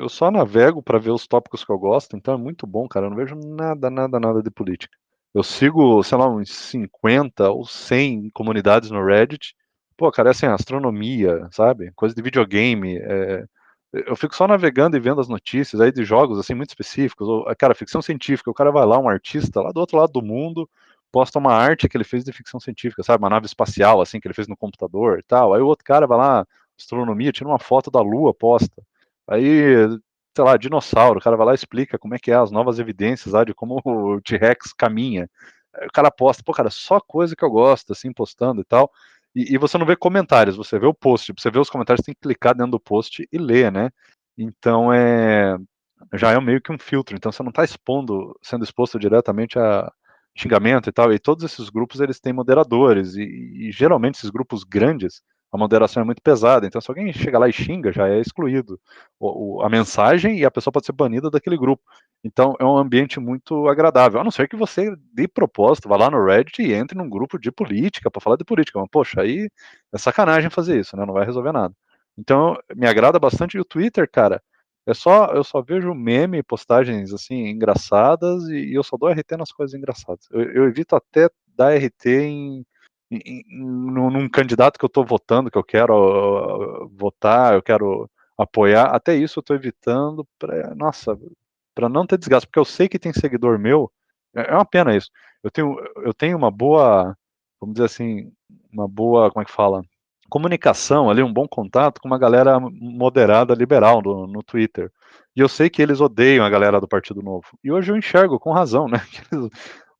eu só navego para ver os tópicos que eu gosto, então é muito bom, cara. Eu não vejo nada, nada, nada de política. Eu sigo, sei lá, uns 50 ou 100 comunidades no Reddit. Pô, cara, é assim, astronomia, sabe? Coisa de videogame. É, eu fico só navegando e vendo as notícias aí de jogos assim muito específicos. Ou, cara, ficção científica, o cara vai lá, um artista lá do outro lado do mundo, posta uma arte que ele fez de ficção científica, sabe? Uma nave espacial assim que ele fez no computador e tal. Aí o outro cara vai lá, astronomia, tira uma foto da lua, posta. Aí, sei lá, dinossauro, o cara vai lá e explica como é que é as novas evidências lá de como o T-Rex caminha. O cara posta, pô, cara, só coisa que eu gosto, assim, postando e tal. E, e, você não vê comentários, você vê o post. Você vê os comentários, tem que clicar dentro do post e ler, né? Então é já é meio que um filtro. Então você não está expondo, sendo exposto diretamente a xingamento e tal. E todos esses grupos eles têm moderadores e, e geralmente esses grupos grandes a moderação é muito pesada. Então, se alguém chega lá e xinga, já é excluído o, o, a mensagem e a pessoa pode ser banida daquele grupo. Então, é um ambiente muito agradável. A não ser que você, de propósito, vá lá no Reddit e entre num grupo de política para falar de política. Mas, poxa, aí é sacanagem fazer isso, né? Não vai resolver nada. Então, me agrada bastante. E o Twitter, cara, é só, eu só vejo meme, postagens assim engraçadas e, e eu só dou RT nas coisas engraçadas. Eu, eu evito até dar RT em num candidato que eu estou votando, que eu quero votar, eu quero apoiar, até isso eu estou evitando para, nossa, para não ter desgaste, porque eu sei que tem seguidor meu, é, é uma pena isso. Eu tenho, eu tenho uma boa, vamos dizer assim, uma boa, como é que fala? Comunicação ali, um bom contato com uma galera moderada liberal no, no Twitter. E eu sei que eles odeiam a galera do Partido Novo. E hoje eu enxergo com razão, né? Que eles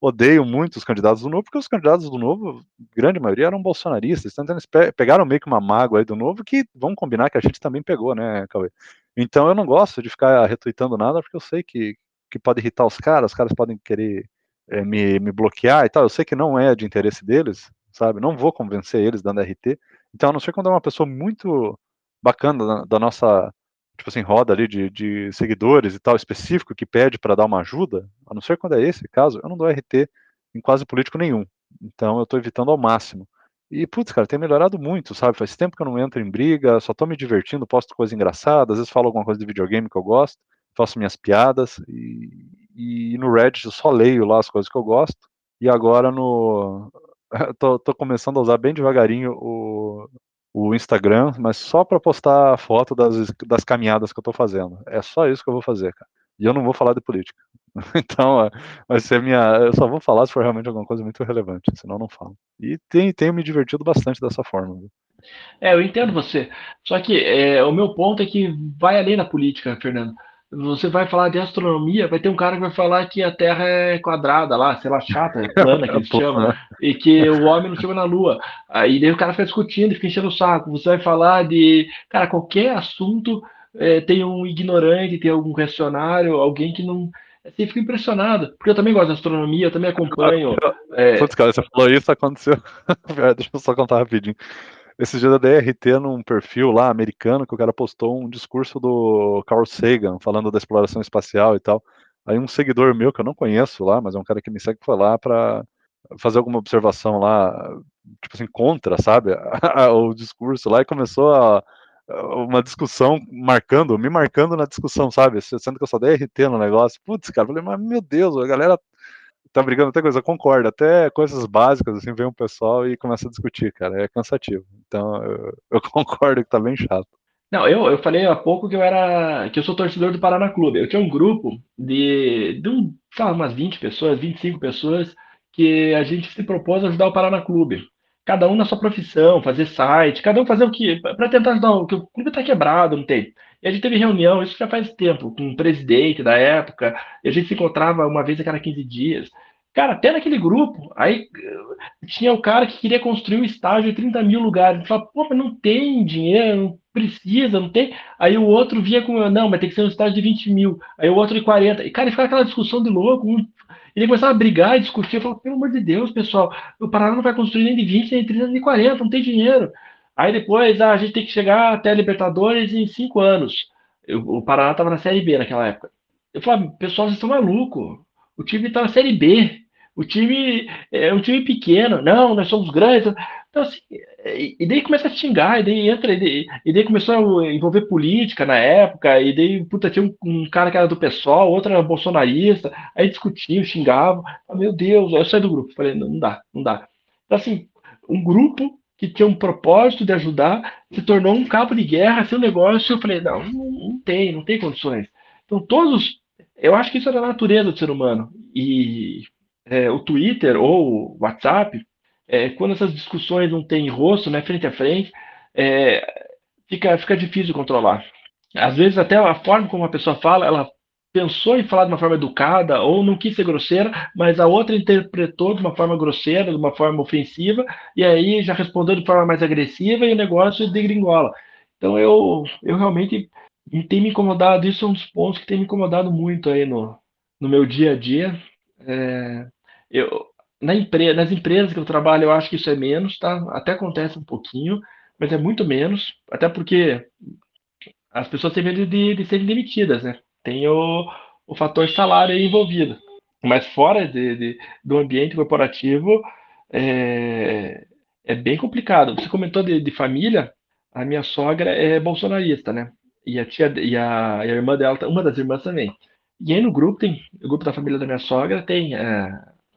odeio muito os candidatos do Novo, porque os candidatos do Novo, grande maioria, eram bolsonaristas. Então eles pegaram meio que uma mágoa aí do Novo, que vamos combinar que a gente também pegou, né, Cauê? Então eu não gosto de ficar retweetando nada, porque eu sei que, que pode irritar os caras, os caras podem querer é, me, me bloquear e tal. Eu sei que não é de interesse deles, sabe? Não vou convencer eles dando RT. Então, a não ser quando é uma pessoa muito bacana da, da nossa tipo assim, roda ali de, de seguidores e tal, específico, que pede para dar uma ajuda, a não ser quando é esse caso, eu não dou RT em quase político nenhum. Então eu estou evitando ao máximo. E, putz, cara, tem melhorado muito, sabe? Faz tempo que eu não entro em briga, só tô me divertindo, posto coisa engraçada, às vezes falo alguma coisa de videogame que eu gosto, faço minhas piadas, e, e no Reddit eu só leio lá as coisas que eu gosto. E agora no. tô, tô começando a usar bem devagarinho o, o Instagram, mas só para postar foto das, das caminhadas que eu estou fazendo. É só isso que eu vou fazer, cara. E eu não vou falar de política. Então, vai ser minha. Eu só vou falar se for realmente alguma coisa muito relevante, senão não falo. E tem, tenho me divertido bastante dessa forma. Viu? É, eu entendo você. Só que é, o meu ponto é que vai além da política, Fernando você vai falar de astronomia, vai ter um cara que vai falar que a Terra é quadrada lá, sei lá, chata, é plana, que eles chamam, e que o homem não chegou na Lua. Aí daí o cara fica discutindo, fica enchendo o saco. Você vai falar de, cara, qualquer assunto é, tem um ignorante, tem algum questionário, alguém que não. Você fica impressionado, porque eu também gosto de astronomia, eu também acompanho. É... Putz, cara, você falou isso, aconteceu. Deixa eu só contar rapidinho. Esse dia da DRT num perfil lá americano que o cara postou um discurso do Carl Sagan falando da exploração espacial e tal. Aí um seguidor meu que eu não conheço lá, mas é um cara que me segue foi lá para fazer alguma observação lá, tipo assim, contra, sabe, o discurso lá e começou a uma discussão marcando, me marcando na discussão, sabe? Sendo que eu só dei RT no negócio. Putz, cara, falei, mas meu Deus, a galera tá brigando até coisa, concorda, até coisas básicas, assim, vem um pessoal e começa a discutir, cara, é cansativo. Então, eu, eu concordo que tá bem chato. Não, eu, eu falei há pouco que eu era. que eu sou torcedor do Paraná Clube. Eu tinha um grupo de, de um, sei umas 20 pessoas, 25 pessoas, que a gente se propôs a ajudar o Paraná Clube. Cada um na sua profissão, fazer site, cada um fazer o que. para tentar ajudar, o que o clube tá quebrado, não tem. E a gente teve reunião, isso já faz tempo, com o presidente da época, e a gente se encontrava uma vez a cada 15 dias. Cara, até naquele grupo, aí tinha o cara que queria construir um estádio de 30 mil lugares. Falava, pô, mas não tem dinheiro, não precisa, não tem. Aí o outro via com, não, mas tem que ser um estádio de 20 mil. Aí o outro de 40. E, cara, ficava aquela discussão de louco. Um, ele começava a brigar e discutir. Eu falava, pelo amor de Deus, pessoal, o Paraná não vai construir nem de 20, nem de 30, nem de 40, não tem dinheiro. Aí depois, ah, a gente tem que chegar até a Libertadores em 5 anos. Eu, o Paraná estava na Série B naquela época. Eu falava, pessoal, vocês estão malucos. O time está na Série B. O time é um time pequeno. Não, nós somos grandes. Então, assim, e daí começa a xingar, e daí entra, e daí, e daí começou a envolver política na época, e daí, puta, tinha um, um cara que era do PSOL, outro era bolsonarista, aí discutiam, xingavam. Meu Deus, aí eu saí do grupo. Falei, não, não dá, não dá. Então, assim, um grupo que tinha um propósito de ajudar se tornou um cabo de guerra, seu negócio. Eu falei, não, não, tem, não tem condições. Então, todos. Eu acho que isso é da natureza do ser humano. E é, o Twitter ou o WhatsApp, é, quando essas discussões não têm rosto, né, frente a frente, é, fica, fica difícil controlar. Às vezes até a forma como a pessoa fala, ela pensou em falar de uma forma educada ou não quis ser grosseira, mas a outra interpretou de uma forma grosseira, de uma forma ofensiva, e aí já respondeu de forma mais agressiva e o negócio degringola. Então eu, eu realmente tem me incomodado, isso é um dos pontos que tem me incomodado muito aí no, no meu dia a dia, é, eu, na empre, nas empresas que eu trabalho, eu acho que isso é menos, tá? Até acontece um pouquinho, mas é muito menos, até porque as pessoas têm medo de, de serem demitidas, né? Tem o, o fator salário envolvido. Mas fora de, de do ambiente corporativo, é, é, bem complicado. Você comentou de, de, família, a minha sogra é bolsonarista, né? E a tia e a, e a irmã dela, uma das irmãs também. E aí no grupo tem, o grupo da família da minha sogra tem é,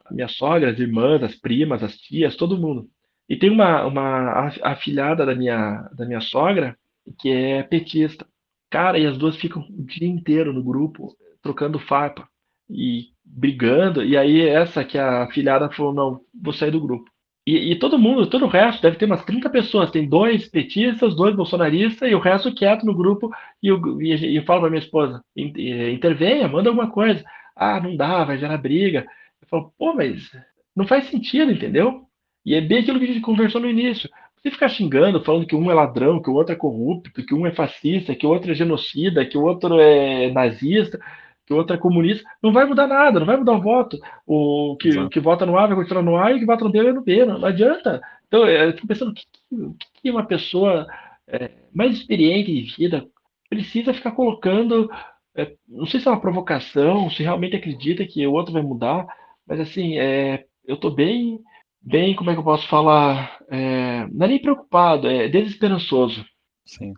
a minha sogra, as irmãs, as primas, as tias, todo mundo. E tem uma, uma afilhada da minha, da minha sogra que é petista. Cara, e as duas ficam o dia inteiro no grupo trocando farpa e brigando. E aí essa que a afilhada falou, não, vou sair do grupo. E, e, todo mundo, todo o resto, deve ter umas 30 pessoas. Tem dois petistas, dois bolsonaristas e o resto quieto no grupo. E eu, e, eu falo para minha esposa: intervenha, manda alguma coisa. Ah, não dá, vai gerar briga. Eu falo, pô, mas não faz sentido, entendeu? E é bem aquilo que a gente conversou no início. Você ficar xingando, falando que um é ladrão, que o outro é corrupto, que um é fascista, que o outro é genocida, que o outro é nazista que outra é comunista, não vai mudar nada, não vai mudar o voto. O que, o que vota no A vai continuar no A e o que vota no B vai no B, não, não adianta. Então, eu fico pensando, o que, que uma pessoa é, mais experiente de vida precisa ficar colocando, é, não sei se é uma provocação, se realmente acredita que o outro vai mudar, mas assim, é, eu estou bem, bem, como é que eu posso falar, é, não é nem preocupado, é desesperançoso. Sim.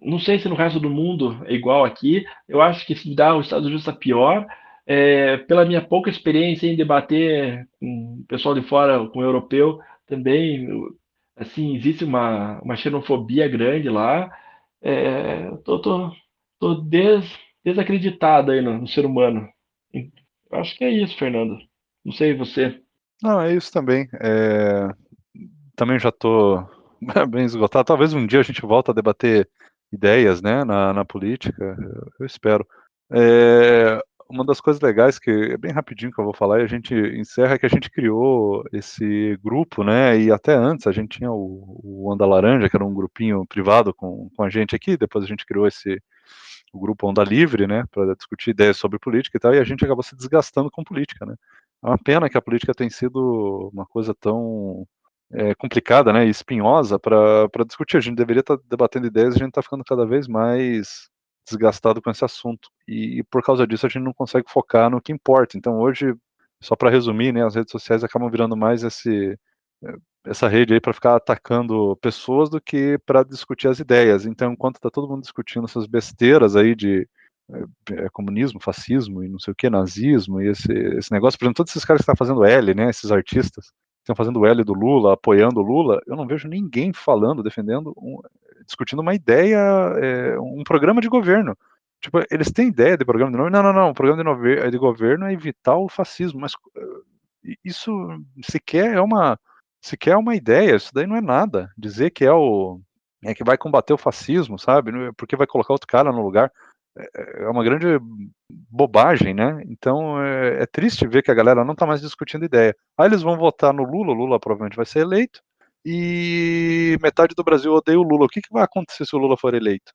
Não sei se no resto do mundo é igual aqui. Eu acho que se dá os Estados Unidos está pior. É, pela minha pouca experiência em debater com o pessoal de fora, com o europeu, também, assim, existe uma, uma xenofobia grande lá. É, tô, tô, tô des, desacreditado aí no, no ser humano. Eu acho que é isso, Fernando. Não sei você. Não, é isso também. É... Também já tô bem esgotado. Talvez um dia a gente volte a debater ideias né, na, na política, eu espero. É, uma das coisas legais que é bem rapidinho que eu vou falar e a gente encerra é que a gente criou esse grupo, né? E até antes a gente tinha o, o Onda Laranja, que era um grupinho privado com, com a gente aqui, depois a gente criou esse o grupo Onda Livre, né, para discutir ideias sobre política e tal, e a gente acabou se desgastando com política, né? É uma pena que a política tem sido uma coisa tão é, complicada, né, e espinhosa para discutir. A gente deveria estar tá debatendo ideias, a gente está ficando cada vez mais desgastado com esse assunto. E, e, por causa disso a gente não consegue focar no que importa. Então hoje, só para resumir, né, as redes sociais acabam virando mais esse essa rede aí para ficar atacando pessoas do que para discutir as ideias. Então, enquanto está todo mundo discutindo essas besteiras aí de é, comunismo, fascismo e não sei o que, nazismo e esse, esse negócio, por exemplo, todos esses caras que estão fazendo L, né, esses artistas, estão fazendo L do Lula, apoiando o Lula, eu não vejo ninguém falando, defendendo, um, discutindo uma ideia, é, um programa de governo. Tipo, eles têm ideia de programa de governo? Não, não, não, o programa de, de governo é evitar o fascismo, mas isso sequer é uma sequer é uma ideia, isso daí não é nada. Dizer que é o é que vai combater o fascismo, sabe? Porque vai colocar outro cara no lugar é, é uma grande bobagem, né? Então é, é, triste ver que a galera não está mais discutindo ideia. Aí eles vão votar no Lula, o Lula provavelmente vai ser eleito, e metade do Brasil odeia o Lula. O que, que vai acontecer se o Lula for eleito?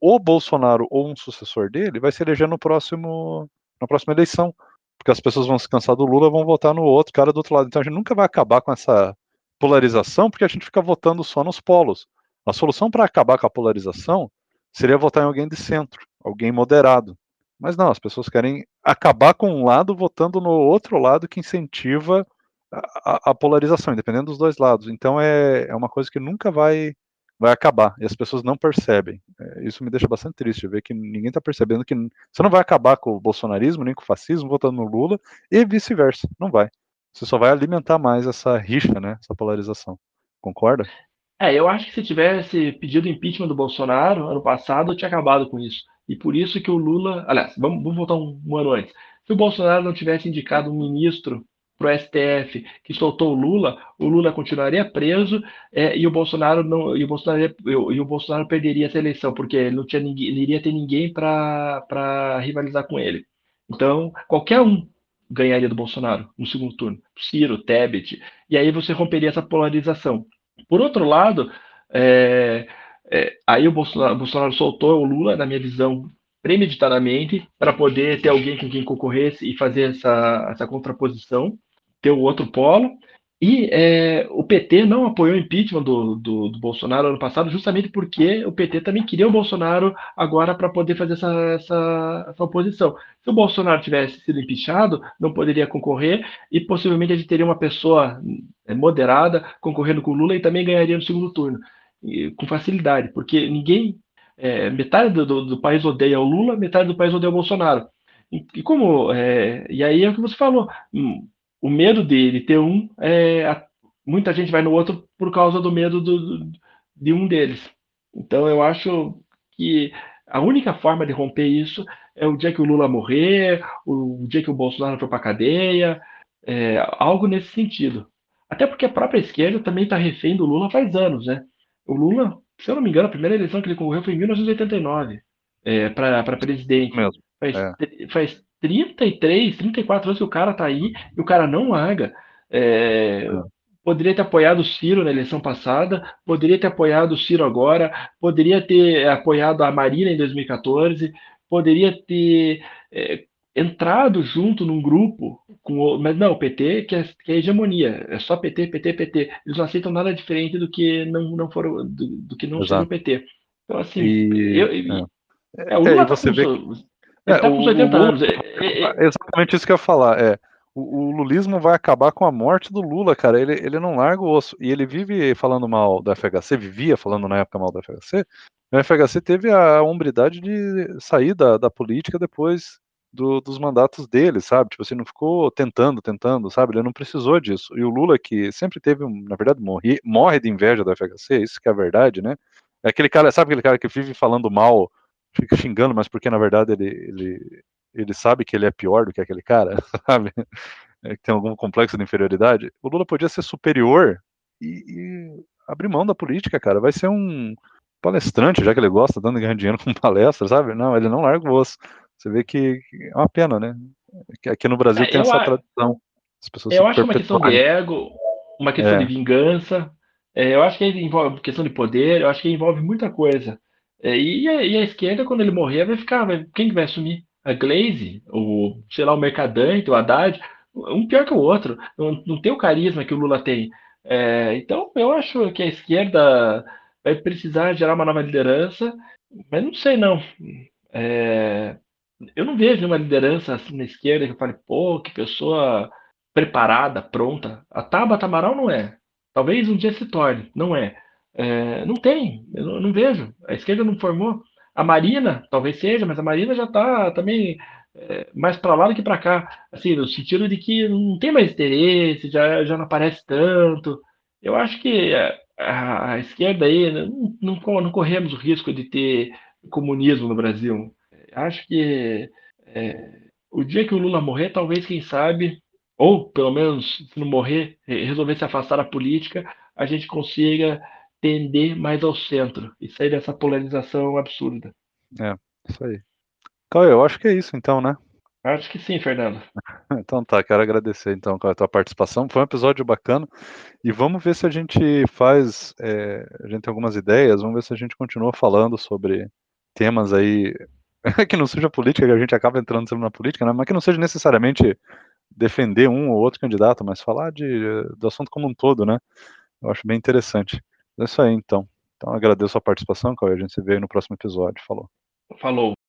O Bolsonaro ou um sucessor dele vai se eleger no próximo, na próxima eleição porque as pessoas vão se cansar do Lula vão votar no outro cara do outro lado. Então a gente nunca vai acabar com essa polarização, porque a gente fica votando só nos polos. A solução para acabar com a polarização seria votar em alguém de centro, alguém moderado. Mas não, as pessoas querem acabar com um lado votando no outro lado que incentiva a, a polarização, independendo dos dois lados. Então é, é uma coisa que nunca vai vai acabar e as pessoas não percebem. É, isso me deixa bastante triste ver que ninguém está percebendo que você não vai acabar com o bolsonarismo nem com o fascismo votando no Lula e vice-versa. Não vai. Você só vai alimentar mais essa rixa, né? Essa polarização. Concorda? É, eu acho que se tivesse pedido impeachment do Bolsonaro ano passado, eu tinha acabado com isso. E por isso que o Lula. Aliás, vamos, vamos voltar um, um ano antes. Se o Bolsonaro não tivesse indicado um ministro para o STF que soltou o Lula, o Lula continuaria preso é, e o Bolsonaro não e o Bolsonaro e o Bolsonaro perderia essa eleição porque não tinha ninguém, não iria ter ninguém para rivalizar com ele. Então qualquer um ganharia do Bolsonaro no segundo turno, Ciro, Tebet, e aí você romperia essa polarização. Por outro lado, é, é, aí o Bolsonaro, Bolsonaro soltou o Lula, na minha visão, premeditadamente, para poder ter alguém com quem concorresse e fazer essa, essa contraposição ter o outro polo. E é, o PT não apoiou o impeachment do, do, do, Bolsonaro ano passado, justamente porque o PT também queria o Bolsonaro agora para poder fazer essa, essa, essa, oposição. Se o Bolsonaro tivesse sido impeachado, não poderia concorrer e possivelmente a gente teria uma pessoa é, moderada concorrendo com o Lula e também ganharia no segundo turno, e, com facilidade, porque ninguém. É, metade do, do, do, país odeia o Lula, metade do país odeia o Bolsonaro. E, e como. É, e aí é o que você falou. Hum, o medo dele ter um, é, a, muita gente vai no outro por causa do medo do, do, de um deles. Então eu acho que a única forma de romper isso é o dia que o Lula morrer, o dia que o Bolsonaro for para cadeia, é, algo nesse sentido. Até porque a própria esquerda também está refém do Lula faz anos, né? O Lula, se eu não me engano, a primeira eleição que ele concorreu foi em 1989 é, para presidente. Mesmo. Faz, é. faz 33, 34 anos que o cara tá aí e o cara não larga. É, é. Poderia ter apoiado o Ciro na eleição passada, poderia ter apoiado o Ciro agora, poderia ter apoiado a Marina em 2014, poderia ter é, entrado junto num grupo com o, mas não, o PT que é, que é hegemonia, é só PT, PT, PT. Eles não aceitam nada diferente do que não, não foram do, do que não seja o PT. Então assim, e, eu, é. é, é, você vê que ele é, tá com os 80 o, anos. É, é, é, exatamente isso que eu ia falar. É, o, o, lulismo vai acabar com a morte do Lula, cara. Ele, ele não larga o osso. E ele vive falando mal do FHC, vivia falando na época mal do FHC. O FHC teve a hombridade de sair da, da política depois do, dos mandatos dele, sabe? Tipo assim, não ficou tentando, tentando, sabe? Ele não precisou disso. E o Lula, que sempre teve, na verdade, morre, morre de inveja do FHC, isso que é a verdade, né? É aquele cara, sabe aquele cara que vive falando mal fica xingando, mas porque na verdade ele, ele, ele sabe que ele é pior do que aquele cara, sabe? É, que tem algum complexo de inferioridade. O Lula podia ser superior e, e, abrir mão da política, cara. Vai ser um palestrante, já que ele gosta, dando ganhando dinheiro com palestra, sabe? Não, ele não larga o osso. Você vê que, é uma pena, né? Que aqui no Brasil é, tem essa tradição. eu acho que é uma questão de ego, uma questão é. de vingança. É, eu acho que envolve questão de poder, eu acho que envolve muita coisa. É, e, a, e, a, esquerda, quando ele morrer, vai ficar. Vai, quem que vai assumir? A Glaze? O, sei lá, o Mercadante, o Haddad? Um pior que o outro. Não, não tem o carisma que o Lula tem. É, então, eu acho que a esquerda vai precisar gerar uma nova liderança, mas não sei, não. É, eu não vejo uma liderança assim na esquerda que eu fale, pô, que pessoa preparada, pronta. A Tabata Amaral não é. Talvez um dia se torne, não é. É não tem, eu não, não, vejo. A esquerda não formou. A Marina, talvez seja, mas a Marina já está também é, mais para lá do que para cá. Assim, no sentido de que não tem mais interesse, já, já não aparece tanto. Eu acho que a, a esquerda aí, não, não, não, corremos o risco de ter comunismo no Brasil. Acho que é, o dia que o Lula morrer, talvez, quem sabe, ou pelo menos, se não morrer, resolver se afastar da política, a gente consiga tender mais ao centro e sair dessa polarização absurda. É, isso aí. Cauê, eu acho que é isso então, né? Acho que sim, Fernando. Então tá, quero agradecer então a tua participação. Foi um episódio bacana e vamos ver se a gente faz, é, a gente tem algumas ideias, vamos ver se a gente continua falando sobre temas aí que não seja política, que a gente acaba entrando sempre na política, né? mas que não seja necessariamente defender um ou outro candidato, mas falar de, do assunto como um todo, né? Eu acho bem interessante. É isso aí, então. Então agradeço a participação, Cauê. A gente se vê no próximo episódio. Falou. Falou.